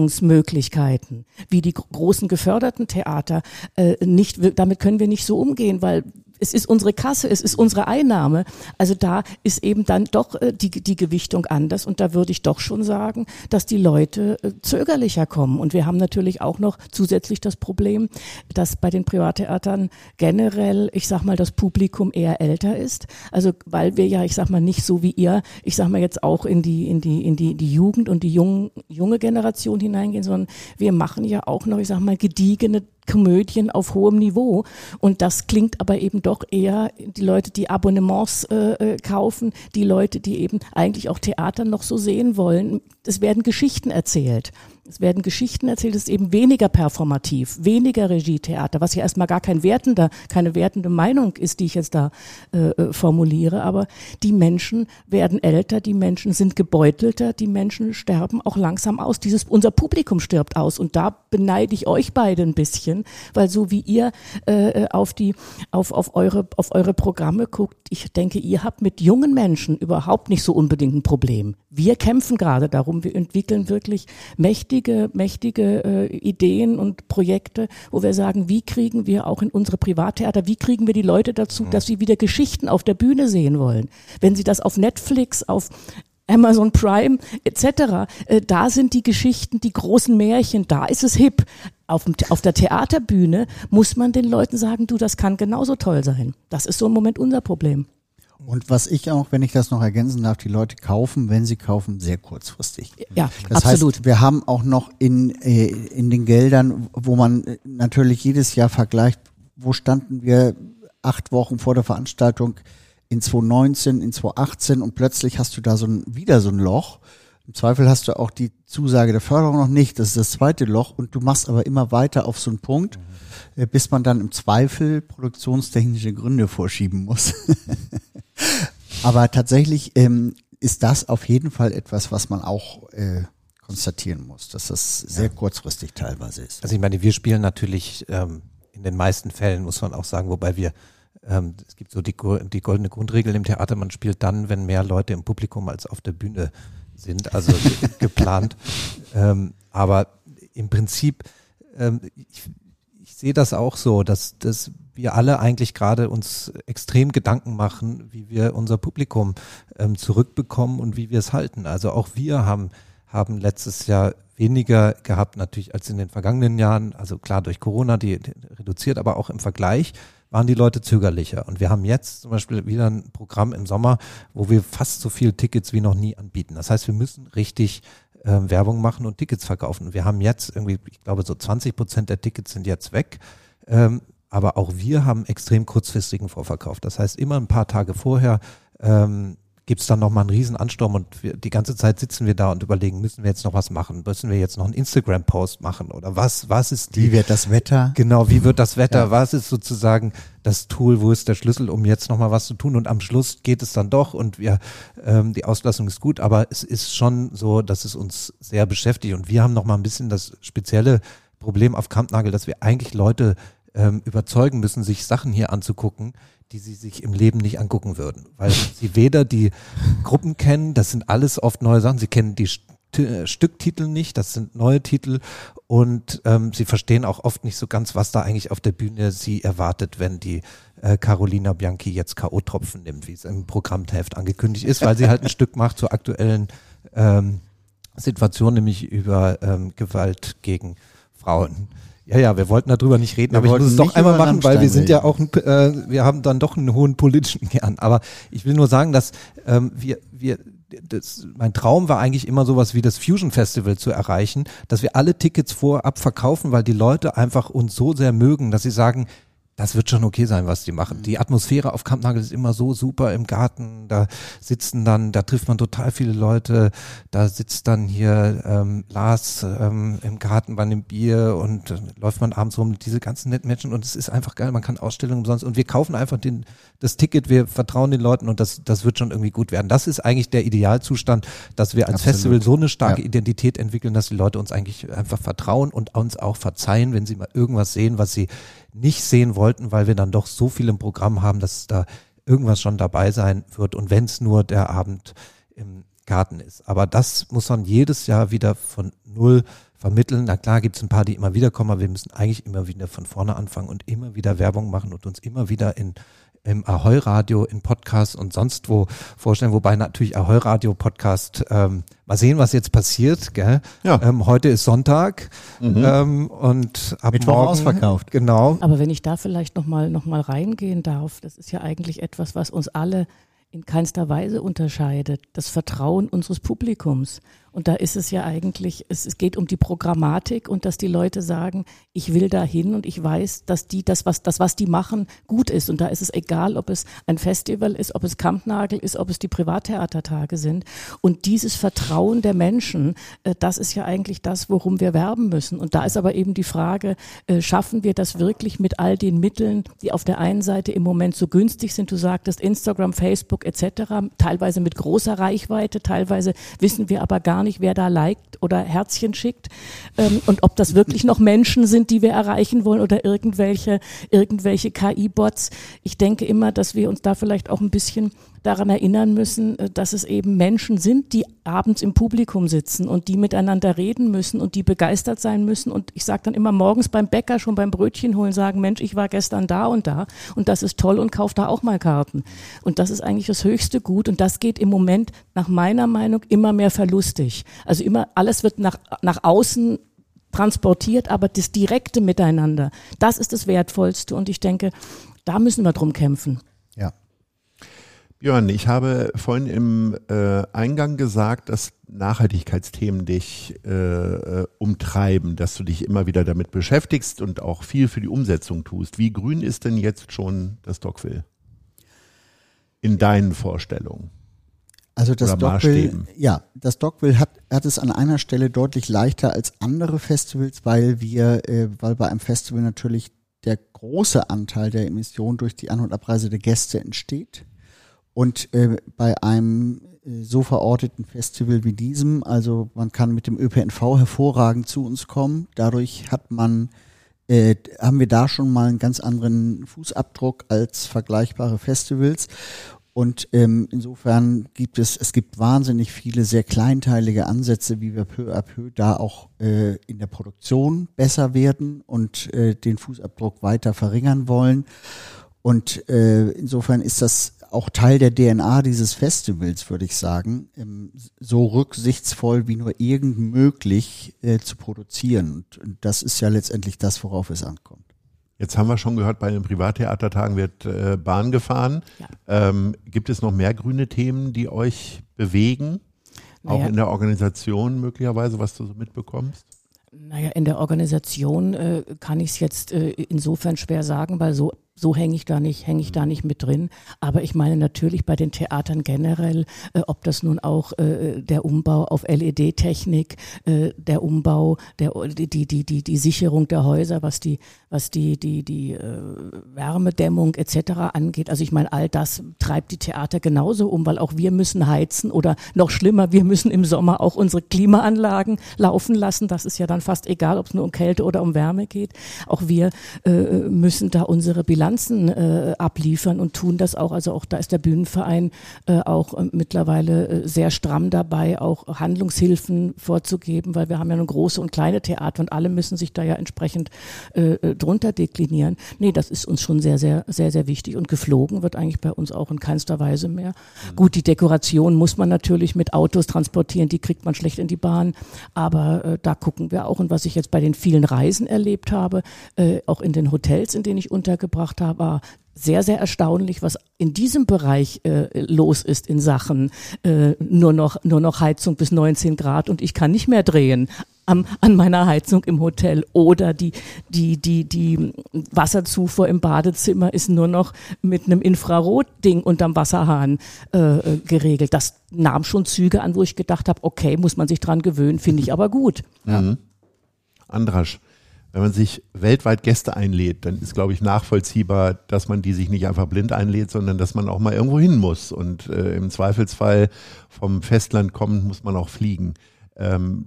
Ermäßigungsmöglichkeiten, wie die gro- großen geförderten Theater, äh, nicht, damit können wir nicht so umgehen, weil es ist unsere Kasse, es ist unsere Einnahme. Also da ist eben dann doch äh, die, die Gewichtung anders und da würde ich doch schon sagen, dass die Leute äh, zögerlicher kommen. Und wir haben natürlich auch noch zusätzlich das Problem, dass bei den Privattheatern generell, ich sag mal, das Publikum eher älter ist. Also weil wir ja, ich sag mal, nicht so wie ihr, ich sag mal jetzt auch in die, in die, in die, die Jugend und die jungen, junge Generation hineingehen, sondern wir machen ja auch noch, ich sag mal, gediegene Komödien auf hohem Niveau. Und das klingt aber eben doch eher die Leute, die Abonnements äh, äh, kaufen, die Leute, die eben eigentlich auch Theater noch so sehen wollen. Es werden Geschichten erzählt. Es werden Geschichten erzählt, es ist eben weniger performativ, weniger Regietheater, was ja erstmal gar kein wertender, keine wertende Meinung ist, die ich jetzt da äh, äh, formuliere. Aber die Menschen werden älter, die Menschen sind gebeutelter, die Menschen sterben auch langsam aus. Dieses, unser Publikum stirbt aus. Und da beneide ich euch beide ein bisschen, weil so wie ihr äh, auf die, auf, auf eure, auf eure Programme guckt, ich denke, ihr habt mit jungen Menschen überhaupt nicht so unbedingt ein Problem. Wir kämpfen gerade darum, wir entwickeln wirklich mächtige mächtige, mächtige äh, Ideen und Projekte, wo wir sagen, wie kriegen wir auch in unsere Privattheater, wie kriegen wir die Leute dazu, mhm. dass sie wieder Geschichten auf der Bühne sehen wollen. Wenn sie das auf Netflix, auf Amazon Prime etc. Äh, da sind die Geschichten, die großen Märchen, da ist es hip. Auf, dem, auf der Theaterbühne muss man den Leuten sagen, du, das kann genauso toll sein. Das ist so im Moment unser Problem. Und was ich auch, wenn ich das noch ergänzen darf, die Leute kaufen, wenn sie kaufen, sehr kurzfristig. Ja, das absolut. Heißt, wir haben auch noch in, äh, in den Geldern, wo man äh, natürlich jedes Jahr vergleicht, wo standen wir acht Wochen vor der Veranstaltung in 2019, in 2018 und plötzlich hast du da so ein, wieder so ein Loch. Im Zweifel hast du auch die Zusage der Förderung noch nicht, das ist das zweite Loch und du machst aber immer weiter auf so einen Punkt. Mhm äh, bis man dann im Zweifel produktionstechnische Gründe vorschieben muss. Aber tatsächlich ähm, ist das auf jeden Fall etwas, was man auch äh, konstatieren muss, dass das sehr ja. kurzfristig teilweise ist. Also ich meine, wir spielen natürlich ähm, in den meisten Fällen, muss man auch sagen, wobei wir ähm, es gibt so die, die goldene Grundregel im Theater, man spielt dann, wenn mehr Leute im Publikum als auf der Bühne sind, also geplant. Ähm, aber im Prinzip, ähm, ich, sehe das auch so, dass, dass wir alle eigentlich gerade uns extrem Gedanken machen, wie wir unser Publikum ähm, zurückbekommen und wie wir es halten. Also auch wir haben, haben letztes Jahr weniger gehabt natürlich als in den vergangenen Jahren. Also klar durch Corona, die, die reduziert, aber auch im Vergleich waren die Leute zögerlicher. Und wir haben jetzt zum Beispiel wieder ein Programm im Sommer, wo wir fast so viele Tickets wie noch nie anbieten. Das heißt, wir müssen richtig äh, Werbung machen und Tickets verkaufen. Wir haben jetzt irgendwie, ich glaube, so 20 Prozent der Tickets sind jetzt weg. Ähm, aber auch wir haben extrem kurzfristigen Vorverkauf. Das heißt, immer ein paar Tage vorher ähm, gibt es dann nochmal einen riesen Ansturm und wir, die ganze Zeit sitzen wir da und überlegen, müssen wir jetzt noch was machen? Müssen wir jetzt noch einen Instagram-Post machen? Oder was, was ist die? Wie wird das Wetter? Genau, wie wird das Wetter? Ja. Was ist sozusagen das Tool? Wo ist der Schlüssel, um jetzt nochmal was zu tun? Und am Schluss geht es dann doch und wir, ähm, die Auslassung ist gut, aber es ist schon so, dass es uns sehr beschäftigt und wir haben nochmal ein bisschen das spezielle Problem auf Kampnagel, dass wir eigentlich Leute ähm, überzeugen müssen, sich Sachen hier anzugucken, die sie sich im Leben nicht angucken würden, weil sie weder die Gruppen kennen, das sind alles oft neue Sachen, sie kennen die St äh, Stücktitel nicht, das sind neue Titel und ähm, sie verstehen auch oft nicht so ganz, was da eigentlich auf der Bühne sie erwartet, wenn die äh, Carolina Bianchi jetzt K.O.-Tropfen nimmt, wie es im Programmheft angekündigt ist, weil sie halt ein Stück macht zur aktuellen ähm, Situation, nämlich über ähm, Gewalt gegen Frauen. Ja, ja, wir wollten darüber nicht reden, wir aber ich muss es doch einmal machen, weil wir sind ja auch, äh, wir haben dann doch einen hohen politischen Kern. Aber ich will nur sagen, dass ähm, wir, wir, das, mein Traum war eigentlich immer sowas wie das Fusion Festival zu erreichen, dass wir alle Tickets vorab verkaufen, weil die Leute einfach uns so sehr mögen, dass sie sagen, das wird schon okay sein, was die machen. Mhm. Die Atmosphäre auf Kampnagel ist immer so super im Garten. Da sitzen dann, da trifft man total viele Leute. Da sitzt dann hier ähm, Lars ähm, im Garten bei einem Bier und äh, läuft man abends rum. Diese ganzen netten Menschen und es ist einfach geil. Man kann Ausstellungen umsonst und wir kaufen einfach den, das Ticket. Wir vertrauen den Leuten und das, das wird schon irgendwie gut werden. Das ist eigentlich der Idealzustand, dass wir als Absolut. Festival so eine starke ja. Identität entwickeln, dass die Leute uns eigentlich einfach vertrauen und uns auch verzeihen, wenn sie mal irgendwas sehen, was sie nicht sehen wollten, weil wir dann doch so viel im Programm haben, dass da irgendwas schon dabei sein wird und wenn es nur der Abend im Garten ist. Aber das muss man jedes Jahr wieder von null vermitteln. Na klar gibt es ein paar, die immer wieder kommen, aber wir müssen eigentlich immer wieder von vorne anfangen und immer wieder Werbung machen und uns immer wieder in im Ahoi-Radio, in Podcasts und sonst wo vorstellen, wobei natürlich Ahoi-Radio-Podcast, ähm, mal sehen, was jetzt passiert. Gell? Ja. Ähm, heute ist Sonntag mhm. ähm, und ab Mittwoch morgen, ausverkauft. Genau. Aber wenn ich da vielleicht nochmal noch mal reingehen darf, das ist ja eigentlich etwas, was uns alle in keinster Weise unterscheidet, das Vertrauen unseres Publikums. Und da ist es ja eigentlich, es, es geht um die Programmatik und dass die Leute sagen, ich will da hin und ich weiß, dass die, das was, das, was die machen, gut ist. Und da ist es egal, ob es ein Festival ist, ob es Kampnagel ist, ob es die Privattheatertage sind. Und dieses Vertrauen der Menschen, äh, das ist ja eigentlich das, worum wir werben müssen. Und da ist aber eben die Frage, äh, schaffen wir das wirklich mit all den Mitteln, die auf der einen Seite im Moment so günstig sind? Du sagtest Instagram, Facebook etc., teilweise mit großer Reichweite, teilweise wissen wir aber gar gar nicht, wer da liked oder Herzchen schickt ähm, und ob das wirklich noch Menschen sind, die wir erreichen wollen oder irgendwelche, irgendwelche KI-Bots. Ich denke immer, dass wir uns da vielleicht auch ein bisschen daran erinnern müssen, äh, dass es eben Menschen sind, die abends im Publikum sitzen und die miteinander reden müssen und die begeistert sein müssen. Und ich sage dann immer morgens beim Bäcker schon beim Brötchen holen, sagen, Mensch, ich war gestern da und da und das ist toll und kauf da auch mal Karten. Und das ist eigentlich das höchste Gut und das geht im Moment nach meiner Meinung immer mehr verlustig. Also immer, alles wird nach, nach außen transportiert, aber das direkte Miteinander, das ist das Wertvollste und ich denke, da müssen wir drum kämpfen. Björn, ich habe vorhin im äh, Eingang gesagt, dass Nachhaltigkeitsthemen dich äh, äh, umtreiben, dass du dich immer wieder damit beschäftigst und auch viel für die Umsetzung tust. Wie grün ist denn jetzt schon das Dockville? In deinen Vorstellungen? Also das Dockville, ja, das Dockville hat, hat es an einer Stelle deutlich leichter als andere Festivals, weil wir, äh, weil bei einem Festival natürlich der große Anteil der Emissionen durch die An- und Abreise der Gäste entsteht. Und äh, bei einem äh, so verorteten Festival wie diesem, also man kann mit dem ÖPNV hervorragend zu uns kommen. Dadurch hat man, äh, haben wir da schon mal einen ganz anderen Fußabdruck als vergleichbare Festivals. Und ähm, insofern gibt es, es gibt wahnsinnig viele sehr kleinteilige Ansätze, wie wir peu à peu da auch äh, in der Produktion besser werden und äh, den Fußabdruck weiter verringern wollen. Und äh, insofern ist das auch Teil der DNA dieses Festivals, würde ich sagen, ähm, so rücksichtsvoll wie nur irgend möglich äh, zu produzieren. Und das ist ja letztendlich das, worauf es ankommt. Jetzt haben wir schon gehört, bei den Privattheatertagen wird äh, Bahn gefahren. Ja. Ähm, gibt es noch mehr grüne Themen, die euch bewegen? Naja. Auch in der Organisation möglicherweise, was du so mitbekommst? Naja, in der Organisation äh, kann ich es jetzt äh, insofern schwer sagen, weil so so hänge ich da nicht, hänge ich da nicht mit drin. Aber ich meine natürlich bei den Theatern generell, äh, ob das nun auch äh, der Umbau auf LED-Technik, äh, der Umbau, der, die, die, die, die Sicherung der Häuser, was die, was die, die, die äh, Wärmedämmung etc. angeht. Also ich meine, all das treibt die Theater genauso um, weil auch wir müssen heizen oder noch schlimmer, wir müssen im Sommer auch unsere Klimaanlagen laufen lassen. Das ist ja dann fast egal, ob es nur um Kälte oder um Wärme geht. Auch wir äh, müssen da unsere Bilanz Bilanzen äh, abliefern und tun das auch. Also auch da ist der Bühnenverein äh, auch äh, mittlerweile äh, sehr stramm dabei, auch Handlungshilfen vorzugeben, weil wir haben ja eine große und kleine Theater und alle müssen sich da ja entsprechend äh, äh, drunter deklinieren. Nee, das ist uns schon sehr, sehr, sehr, sehr wichtig und geflogen wird eigentlich bei uns auch in keinster Weise mehr. Mhm. Gut, die Dekoration muss man natürlich mit Autos transportieren, die kriegt man schlecht in die Bahn, aber da gucken wir auch und was ich jetzt bei den vielen Reisen erlebt habe, auch in den Hotels, in denen ich untergebracht da war sehr, sehr erstaunlich, was in diesem Bereich äh, los ist in Sachen äh, nur, noch, nur noch Heizung bis 19 Grad und ich kann nicht mehr drehen am, an meiner Heizung im Hotel oder die, die, die, die Wasserzufuhr im Badezimmer ist nur noch mit einem Infrarotding unterm Wasserhahn äh, geregelt. Das nahm schon Züge an, wo ich gedacht habe, okay, muss man sich dran gewöhnen, finde ich aber gut. Mhm. Andrasch wenn man sich weltweit Gäste einlädt, dann ist, glaube ich, nachvollziehbar, dass man die sich nicht einfach blind einlädt, sondern dass man auch mal irgendwo hin muss. Und äh, im Zweifelsfall vom Festland kommen, muss man auch fliegen. Ähm,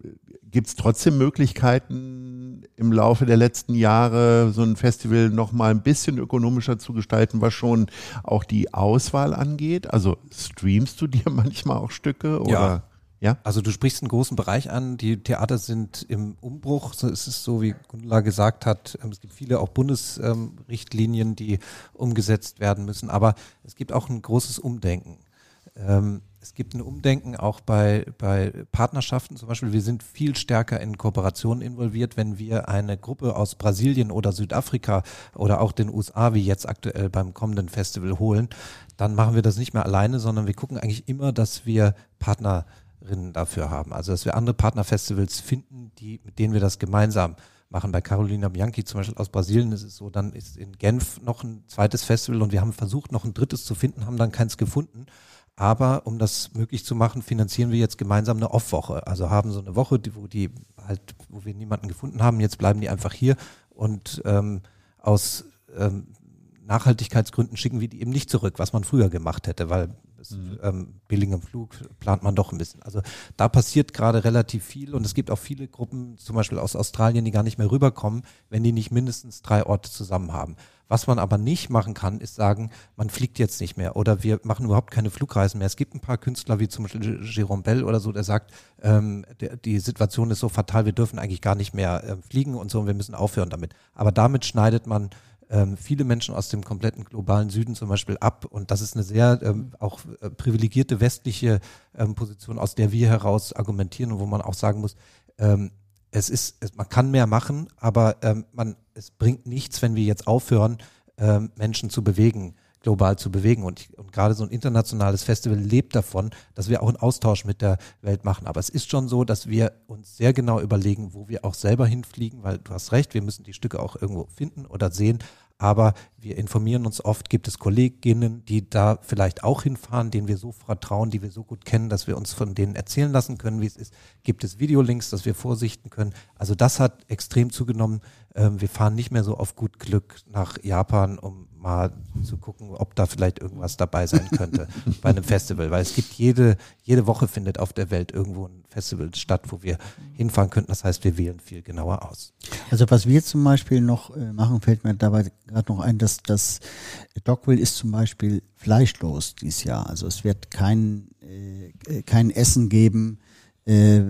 Gibt es trotzdem Möglichkeiten im Laufe der letzten Jahre, so ein Festival noch mal ein bisschen ökonomischer zu gestalten, was schon auch die Auswahl angeht? Also streamst du dir manchmal auch Stücke? Oder? Ja. Ja? Also du sprichst einen großen Bereich an. Die Theater sind im Umbruch. So ist es so, wie Gundula gesagt hat. Ähm, es gibt viele auch Bundesrichtlinien, die umgesetzt werden müssen. Aber es gibt auch ein großes Umdenken. Ähm, es gibt ein Umdenken auch bei, bei Partnerschaften. Zum Beispiel, wir sind viel stärker in Kooperationen involviert, wenn wir eine Gruppe aus Brasilien oder Südafrika oder auch den USA, wie jetzt aktuell beim kommenden Festival holen, dann machen wir das nicht mehr alleine, sondern wir gucken eigentlich immer, dass wir Partnerinnen dafür haben. Also, dass wir andere Partnerfestivals finden, die, mit denen wir das gemeinsam machen. Bei Carolina Bianchi zum Beispiel aus Brasilien ist es so, dann ist in Genf noch ein zweites Festival und wir haben versucht, noch ein drittes zu finden, haben dann keins gefunden. Aber um das möglich zu machen, finanzieren wir jetzt gemeinsam eine Off-Woche. Also haben so eine Woche, wo die halt, wo wir niemanden gefunden haben. Jetzt bleiben die einfach hier und ähm, aus ähm, Nachhaltigkeitsgründen schicken wir die eben nicht zurück, was man früher gemacht hätte, weil das, mhm. ähm, billigen Flug plant man doch ein bisschen. Also da passiert gerade relativ viel und es gibt auch viele Gruppen, zum Beispiel aus Australien, die gar nicht mehr rüberkommen, wenn die nicht mindestens drei Orte zusammen haben. Was man aber nicht machen kann, ist sagen, man fliegt jetzt nicht mehr oder wir machen überhaupt keine Flugreisen mehr. Es gibt ein paar Künstler wie zum Beispiel Jérôme Bell oder so, der sagt, ähm, der, die Situation ist so fatal, wir dürfen eigentlich gar nicht mehr äh, fliegen und so und wir müssen aufhören damit. Aber damit schneidet man ähm, viele Menschen aus dem kompletten globalen Süden zum Beispiel ab. Und das ist eine sehr ähm, auch äh, privilegierte westliche ähm, Position, aus der wir heraus argumentieren und wo man auch sagen muss, ähm, es ist, es, man kann mehr machen, aber ähm, man, es bringt nichts, wenn wir jetzt aufhören, ähm, Menschen zu bewegen, global zu bewegen. Und, und gerade so ein internationales Festival lebt davon, dass wir auch einen Austausch mit der Welt machen. Aber es ist schon so, dass wir uns sehr genau überlegen, wo wir auch selber hinfliegen, weil du hast recht, wir müssen die Stücke auch irgendwo finden oder sehen aber wir informieren uns oft, gibt es Kolleginnen, die da vielleicht auch hinfahren, denen wir so vertrauen, die wir so gut kennen, dass wir uns von denen erzählen lassen können, wie es ist. Gibt es Videolinks, dass wir vorsichten können? Also das hat extrem zugenommen. Ähm, wir fahren nicht mehr so auf gut Glück nach Japan, um mal zu gucken, ob da vielleicht irgendwas dabei sein könnte bei einem Festival, weil es gibt jede, jede Woche findet auf der Welt irgendwo ein Festival statt, wo wir hinfahren könnten. Das heißt, wir wählen viel genauer aus. Also was wir zum Beispiel noch äh, machen, fällt mir dabei gerade noch ein, dass das Dogville ist zum Beispiel fleischlos dieses Jahr. Also es wird kein, äh, kein Essen geben äh,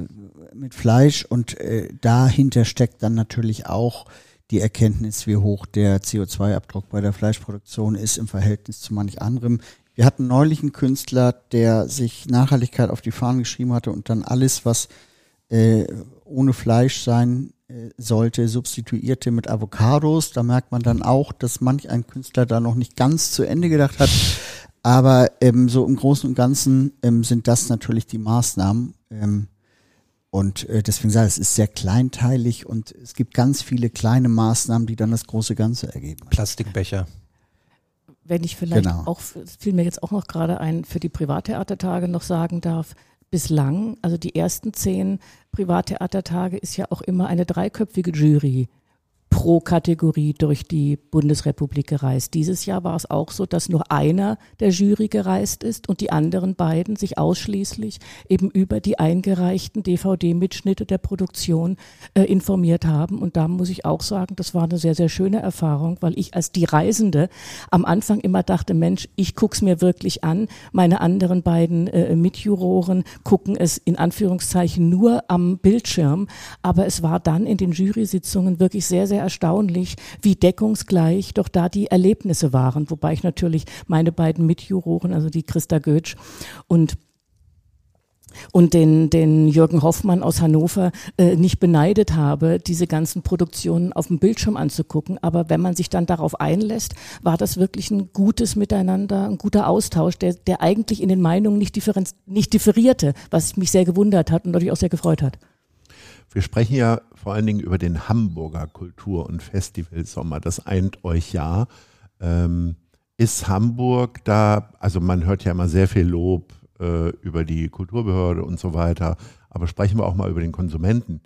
mit Fleisch und äh, dahinter steckt dann natürlich auch die Erkenntnis, wie hoch der CO2-Abdruck bei der Fleischproduktion ist im Verhältnis zu manch anderem. Wir hatten neulich einen Künstler, der sich Nachhaltigkeit auf die Fahnen geschrieben hatte und dann alles, was äh, ohne Fleisch sein äh, sollte, substituierte mit Avocados. Da merkt man dann auch, dass manch ein Künstler da noch nicht ganz zu Ende gedacht hat. Aber ähm, so im Großen und Ganzen ähm, sind das natürlich die Maßnahmen. Ähm, und äh, deswegen sage ich, es ist sehr kleinteilig und es gibt ganz viele kleine Maßnahmen, die dann das große Ganze ergeben. Plastikbecher. Wenn ich vielleicht genau. auch, es fiel mir jetzt auch noch gerade ein, für die Privattheatertage noch sagen darf, bislang, also die ersten zehn Privattheatertage ist ja auch immer eine dreiköpfige Jury pro Kategorie durch die Bundesrepublik gereist. Dieses Jahr war es auch so, dass nur einer der Jury gereist ist und die anderen beiden sich ausschließlich eben über die eingereichten DVD-Mitschnitte der Produktion äh, informiert haben. Und da muss ich auch sagen, das war eine sehr, sehr schöne Erfahrung, weil ich als die Reisende am Anfang immer dachte, Mensch, ich guck's mir wirklich an. Meine anderen beiden äh, Mitjuroren gucken es in Anführungszeichen nur am Bildschirm. Aber es war dann in den Jury-Sitzungen wirklich sehr, sehr erstaunlich, wie deckungsgleich doch da die Erlebnisse waren. Wobei ich natürlich meine beiden Mitjuroren, also die Christa Götsch und und den, den Jürgen Hoffmann aus Hannover äh, nicht beneidet habe, diese ganzen Produktionen auf dem Bildschirm anzugucken. Aber wenn man sich dann darauf einlässt, war das wirklich ein gutes Miteinander, ein guter Austausch, der, der eigentlich in den Meinungen nicht, nicht differierte, was mich sehr gewundert hat und natürlich auch sehr gefreut hat. Wir sprechen ja vor allen Dingen über den Hamburger Kultur- und Festivalsommer. Das eint euch ja. Ähm, ist Hamburg da, also man hört ja immer sehr viel Lob äh, über die Kulturbehörde und so weiter, aber sprechen wir auch mal über den Konsumenten.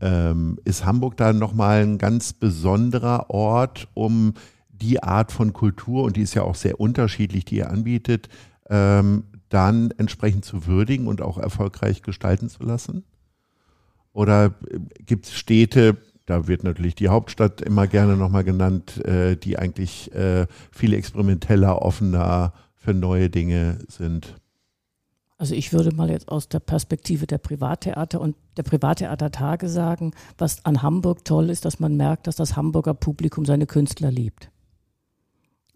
Ähm, ist Hamburg da nochmal ein ganz besonderer Ort, um die Art von Kultur, und die ist ja auch sehr unterschiedlich, die ihr anbietet, ähm, dann entsprechend zu würdigen und auch erfolgreich gestalten zu lassen? Oder äh, gibt es Städte, da wird natürlich die Hauptstadt immer gerne nochmal genannt, äh, die eigentlich äh, viel experimenteller, offener für neue Dinge sind? Also ich würde mal jetzt aus der Perspektive der Privattheater und der Privattheatertage sagen, was an Hamburg toll ist, dass man merkt, dass das Hamburger Publikum seine Künstler liebt.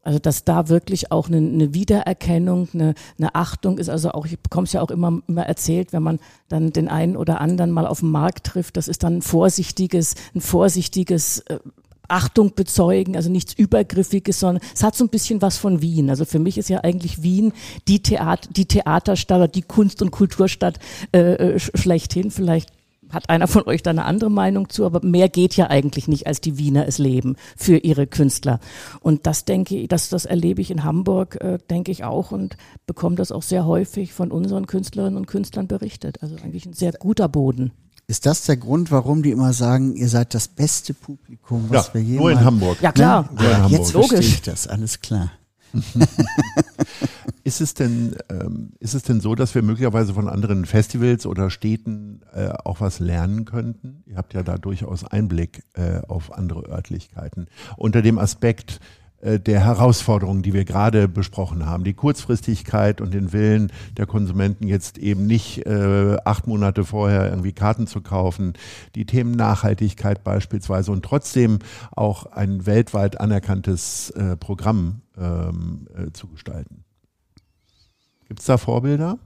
Also dass da wirklich auch eine, eine Wiedererkennung, eine, eine Achtung ist. Also auch, ich bekomme es ja auch immer, immer erzählt, wenn man dann den einen oder anderen mal auf dem Markt trifft, das ist dann ein vorsichtiges, ein vorsichtiges äh, Achtung bezeugen, also nichts Übergriffiges, sondern es hat so ein bisschen was von Wien. Also für mich ist ja eigentlich Wien die, Theater, die Theaterstadt oder die Kunst- und Kulturstadt äh, äh schlechthin. Vielleicht hat einer von euch da eine andere Meinung zu, aber mehr geht ja eigentlich nicht, als die Wiener es leben für ihre Künstler. Und das denke ich, das, das erlebe ich in Hamburg, äh, denke ich auch und bekomme das auch sehr häufig von unseren Künstlerinnen und Künstlern berichtet. Also eigentlich ein sehr guter Boden. Ist das der Grund, warum die immer sagen, ihr seid das beste Publikum, was ja, wir jemals... Nur in Hamburg. Ja klar, ne? ja, jetzt logisch. verstehe ich das, alles klar. ist es denn, ähm, ist es denn so, dass wir möglicherweise von anderen Festivals oder Städten äh, auch was lernen könnten? Ihr habt ja da durchaus Einblick äh, auf andere Örtlichkeiten. Unter dem Aspekt, äh, der Herausforderungen, die wir gerade besprochen haben. Die Kurzfristigkeit und den Willen der Konsumenten jetzt eben nicht äh, acht Monate vorher irgendwie Karten zu kaufen, die Themen Nachhaltigkeit beispielsweise und trotzdem auch ein weltweit anerkanntes äh, Programm ähm, äh, zu gestalten. Gibt es da Vorbilder?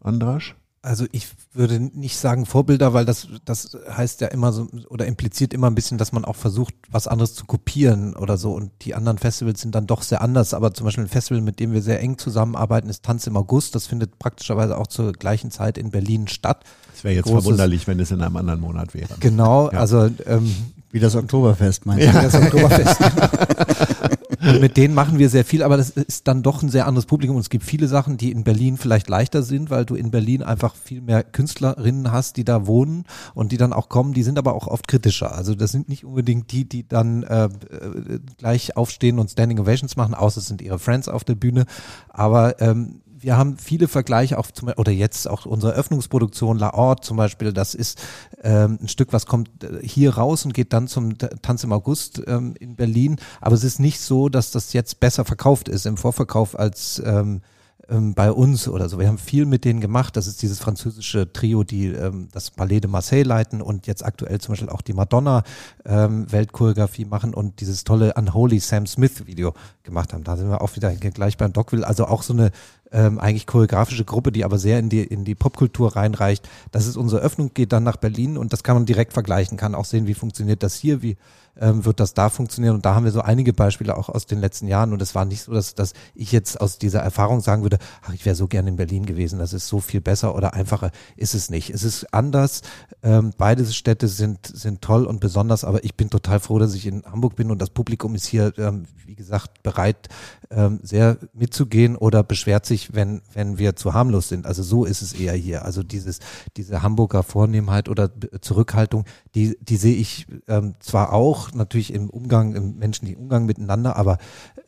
Andrasch? Also ich würde nicht sagen Vorbilder, weil das, das heißt ja immer so oder impliziert immer ein bisschen, dass man auch versucht, was anderes zu kopieren oder so. Und die anderen Festivals sind dann doch sehr anders. Aber zum Beispiel ein Festival, mit dem wir sehr eng zusammenarbeiten, ist Tanz im August. Das findet praktischerweise auch zur gleichen Zeit in Berlin statt. Es wäre jetzt Großes, verwunderlich, wenn es in einem anderen Monat wäre. Genau, ja. also ähm, wie das Oktoberfest meinst du? Ja, das Oktoberfest. Und mit denen machen wir sehr viel, aber das ist dann doch ein sehr anderes Publikum. Und es gibt viele Sachen, die in Berlin vielleicht leichter sind, weil du in Berlin einfach viel mehr Künstlerinnen hast, die da wohnen und die dann auch kommen. Die sind aber auch oft kritischer. Also das sind nicht unbedingt die, die dann äh, äh gleich aufstehen und Standing Ovations machen, außer es sind ihre Friends auf der Bühne. Aber ähm, wir haben viele Vergleiche auch zum, oder jetzt auch unsere Öffnungsproduktion La Orte zum Beispiel, das ist ähm, ein Stück, was kommt äh, hier raus und geht dann zum Tanz im August ähm, in Berlin. Aber es ist nicht so, dass das jetzt besser verkauft ist im Vorverkauf als ähm, ähm, bei uns oder so. Wir haben viel mit denen gemacht. Das ist dieses französische Trio, die ähm, das Palais de Marseille leiten und jetzt aktuell zum Beispiel auch die Madonna ähm, Weltchoreografie machen und dieses tolle Unholy Sam Smith Video gemacht haben. Da sind wir auch wieder gleich beim Dockville. Also auch so eine ähm, eigentlich choreografische Gruppe, die aber sehr in die, in die Popkultur reinreicht. Das ist unsere Öffnung, geht dann nach Berlin und das kann man direkt vergleichen, kann auch sehen, wie funktioniert das hier, wie ähm, wird das da funktionieren. Und da haben wir so einige Beispiele auch aus den letzten Jahren. Und es war nicht so, dass, dass ich jetzt aus dieser Erfahrung sagen würde, ach, ich wäre so gerne in Berlin gewesen, das ist so viel besser oder einfacher. Ist es nicht. Es ist anders. Ähm, beide Städte sind, sind toll und besonders, aber ich bin total froh, dass ich in Hamburg bin und das Publikum ist hier, ähm, wie gesagt, bereit, ähm, sehr mitzugehen oder beschwert sich, wenn, wenn wir zu harmlos sind. Also so ist es eher hier. Also dieses, diese Hamburger Vornehmheit oder Zurückhaltung, die, die sehe ich ähm, zwar auch, natürlich im Umgang, im menschlichen Umgang miteinander, aber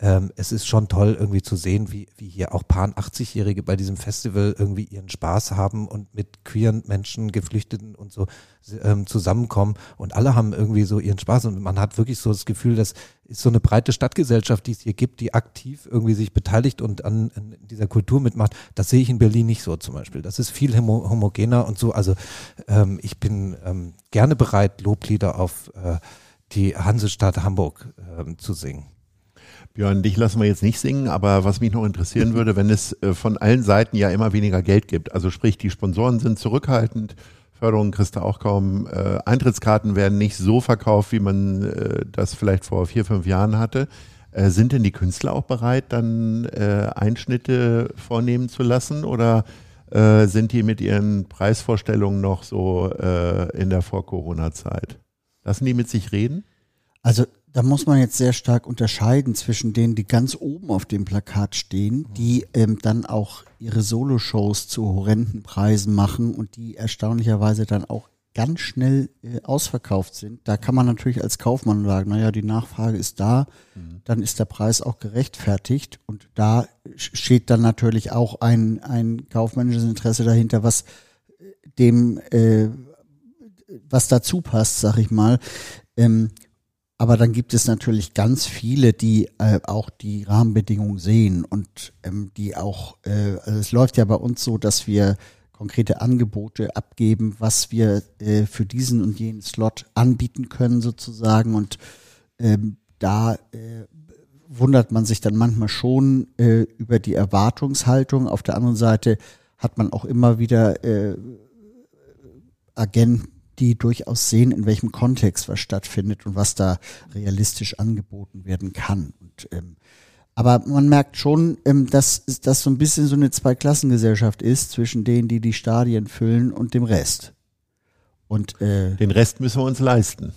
ähm, es ist schon toll irgendwie zu sehen, wie, wie hier auch paar 80-Jährige bei diesem Festival irgendwie ihren Spaß haben und mit queeren Menschen, Geflüchteten und so ähm, zusammenkommen und alle haben irgendwie so ihren Spaß und man hat wirklich so das Gefühl, dass ist so eine breite Stadtgesellschaft, die es hier gibt, die aktiv irgendwie sich beteiligt und an, an dieser Kultur mitmacht. Das sehe ich in Berlin nicht so zum Beispiel. Das ist viel homo homogener und so. Also ähm, ich bin ähm, gerne bereit, Loblieder auf äh, die Hansestadt Hamburg äh, zu singen. Björn, dich lassen wir jetzt nicht singen, aber was mich noch interessieren würde, wenn es äh, von allen Seiten ja immer weniger Geld gibt, also sprich, die Sponsoren sind zurückhaltend, Förderung kriegst du auch kaum, äh, Eintrittskarten werden nicht so verkauft, wie man äh, das vielleicht vor vier, fünf Jahren hatte. Äh, sind denn die Künstler auch bereit, dann äh, Einschnitte vornehmen zu lassen oder äh, sind die mit ihren Preisvorstellungen noch so äh, in der Vor-Corona-Zeit? Lassen die mit sich reden? Also da muss man jetzt sehr stark unterscheiden zwischen denen, die ganz oben auf dem Plakat stehen, die ähm, dann auch ihre Soloshows zu horrenden Preisen machen und die erstaunlicherweise dann auch ganz schnell äh, ausverkauft sind. Da kann man natürlich als Kaufmann sagen, naja, die Nachfrage ist da, mhm. dann ist der Preis auch gerechtfertigt und da steht dann natürlich auch ein, ein kaufmännisches Interesse dahinter, was äh, dem äh, was dazu passt, sag ich mal. Ähm, aber dann gibt es natürlich ganz viele, die äh, auch die Rahmenbedingungen sehen und ähm, die auch, äh, also es läuft ja bei uns so, dass wir konkrete Angebote abgeben, was wir äh, für diesen und jenen Slot anbieten können sozusagen und ähm, da äh, wundert man sich dann manchmal schon äh, über die Erwartungshaltung. Auf der anderen Seite hat man auch immer wieder äh, Agenten, die durchaus sehen, in welchem Kontext was stattfindet und was da realistisch angeboten werden kann. Und, ähm, aber man merkt schon, ähm, dass das so ein bisschen so eine Zweiklassengesellschaft ist zwischen denen, die die Stadien füllen und dem Rest. Und äh, Den Rest müssen wir uns leisten.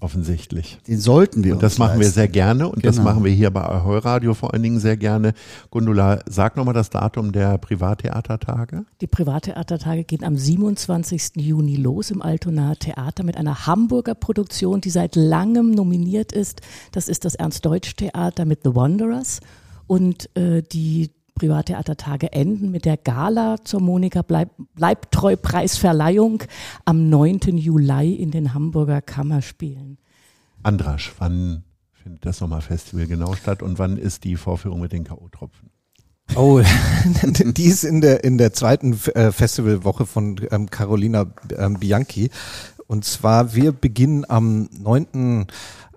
Offensichtlich. den sollten wir Und das uns machen wir leisten. sehr gerne und das Genau. machen wir hier bei Ahoi Radio vor allen Dingen sehr gerne. Gundula, sag nochmal das Datum der Privattheatertage. Die Privattheatertage gehen am 27. Juni los im Altonaer Theater mit einer Hamburger Produktion, die seit langem nominiert ist. Das ist das Ernst-Deutsch-Theater mit The Wanderers. Und äh, die Privattheatertage enden mit der Gala zur Monika Bleib Bleibtreu-Preisverleihung am 9. Juli in den Hamburger Kammerspielen. Andrasch, wann findet das Sommerfestival genau statt und wann ist die Vorführung mit den K.O.-Tropfen? Oh, die ist in der in der zweiten äh, Festivalwoche von ähm, Carolina ähm, Bianchi. Und zwar, wir beginnen am 9.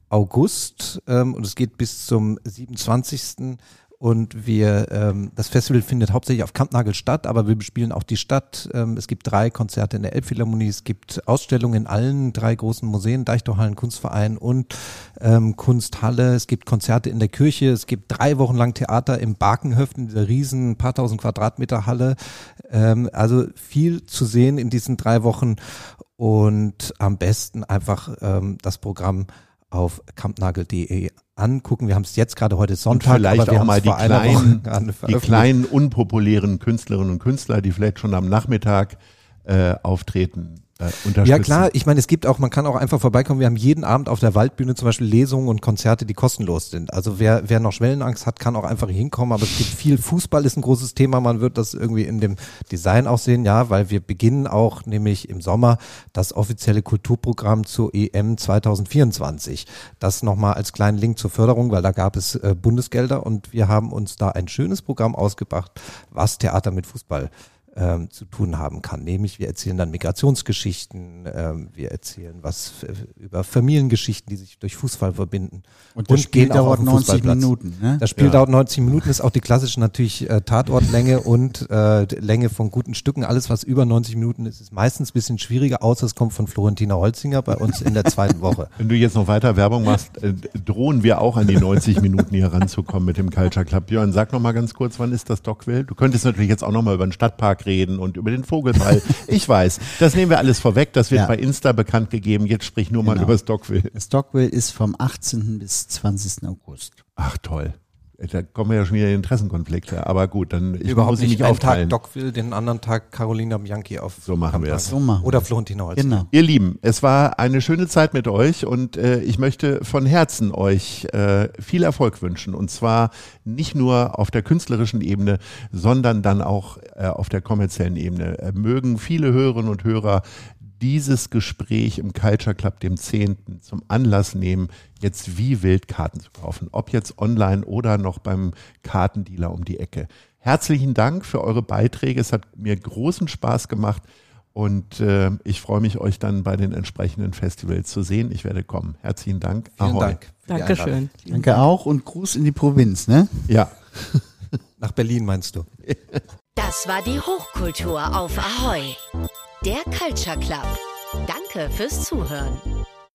August ähm, und es geht bis zum 27. Und wir, ähm, das Festival findet hauptsächlich auf Kampnagel statt, aber wir bespielen auch die Stadt. Ähm, es gibt drei Konzerte in der Elbphilharmonie, es gibt Ausstellungen in allen drei großen Museen, Deichtorhallen, Kunstverein und ähm, Kunsthalle. Es gibt Konzerte in der Kirche, es gibt drei Wochen lang Theater im Barkenhöften, dieser riesen paar tausend Quadratmeter Halle. Ähm, also viel zu sehen in diesen drei Wochen und am besten einfach ähm, das Programm auf kampnagel.de angucken. Wir haben es jetzt gerade heute ist Und Sonntag, vielleicht aber wir auch mal die kleinen, die kleinen unpopulären Künstlerinnen und Künstler, die vielleicht schon am Nachmittag äh, auftreten, äh, unterstützen. Ja klar, ich meine, es gibt auch, man kann auch einfach vorbeikommen. Wir haben jeden Abend auf der Waldbühne zum Beispiel Lesungen und Konzerte, die kostenlos sind. Also wer, wer noch Schwellenangst hat, kann auch einfach hinkommen. Aber es gibt viel Fußball ist ein großes Thema. Man wird das irgendwie in dem Design auch sehen, ja, weil wir beginnen auch nämlich im Sommer das offizielle Kulturprogramm zur EM 2024. Das nochmal als kleinen Link zur Förderung, weil da gab es äh, Bundesgelder und wir haben uns da ein schönes Programm ausgebracht, was Theater mit Fußball ähm, zu tun haben kann. Nämlich wir erzählen dann Migrationsgeschichten, ähm, wir erzählen was über Familiengeschichten, die sich durch Fußball verbinden. Und das Spiel gehen auch auf dauert den 90 Fußballplatz. Minuten. Ne? Das Spiel Ja. dauert 90 Minuten, ist auch die klassische natürlich äh, Tatortlänge und äh, Länge von guten Stücken. Alles, was über 90 Minuten ist, ist meistens ein bisschen schwieriger, außer es kommt von Florentina Holzinger bei uns in der zweiten Woche. Wenn du jetzt noch weiter Werbung machst, äh, drohen wir auch an die 90 Minuten hier ranzukommen mit dem Culture Club. Björn, sag noch mal ganz kurz, wann ist das Dockville? Du könntest natürlich jetzt auch noch mal über den Stadtpark reden und über den Vogelball. Ich weiß, das nehmen wir alles vorweg. Das wird Ja. bei Insta bekannt gegeben. Jetzt sprich nur mal Genau. über das Dockville. Das Stockville ist vom 18. bis 20. August. Ach toll. Da kommen wir ja schon wieder in Interessenkonflikte. Aber gut, dann ich Überhaupt muss ich nicht mich einen aufteilen. Tag Dockville, den anderen Tag Carolina Bianchi auf So machen wir es. So machen Oder. Florentina Holzinger. Genau. Ihr Lieben, es war eine schöne Zeit mit euch und äh, ich möchte von Herzen euch äh, viel Erfolg wünschen. Und zwar nicht nur auf der künstlerischen Ebene, sondern dann auch äh, auf der kommerziellen Ebene. Äh, mögen viele Hörerinnen und Hörer dieses Gespräch im Culture Club, dem 10. zum Anlass nehmen, jetzt wie wild Karten zu kaufen. Ob jetzt online oder noch beim Kartendealer um die Ecke. Herzlichen Dank für eure Beiträge. Es hat mir großen Spaß gemacht. Und äh, ich freue mich, euch dann bei den entsprechenden Festivals zu sehen. Ich werde kommen. Herzlichen Dank. Vielen Ahoi. Dank. Dankeschön. Danke auch und Gruß in die Provinz. Ne? Ja. Nach Berlin meinst du? Das war die Hochkultur auf Ahoi. Der Culture Club. Danke fürs Zuhören.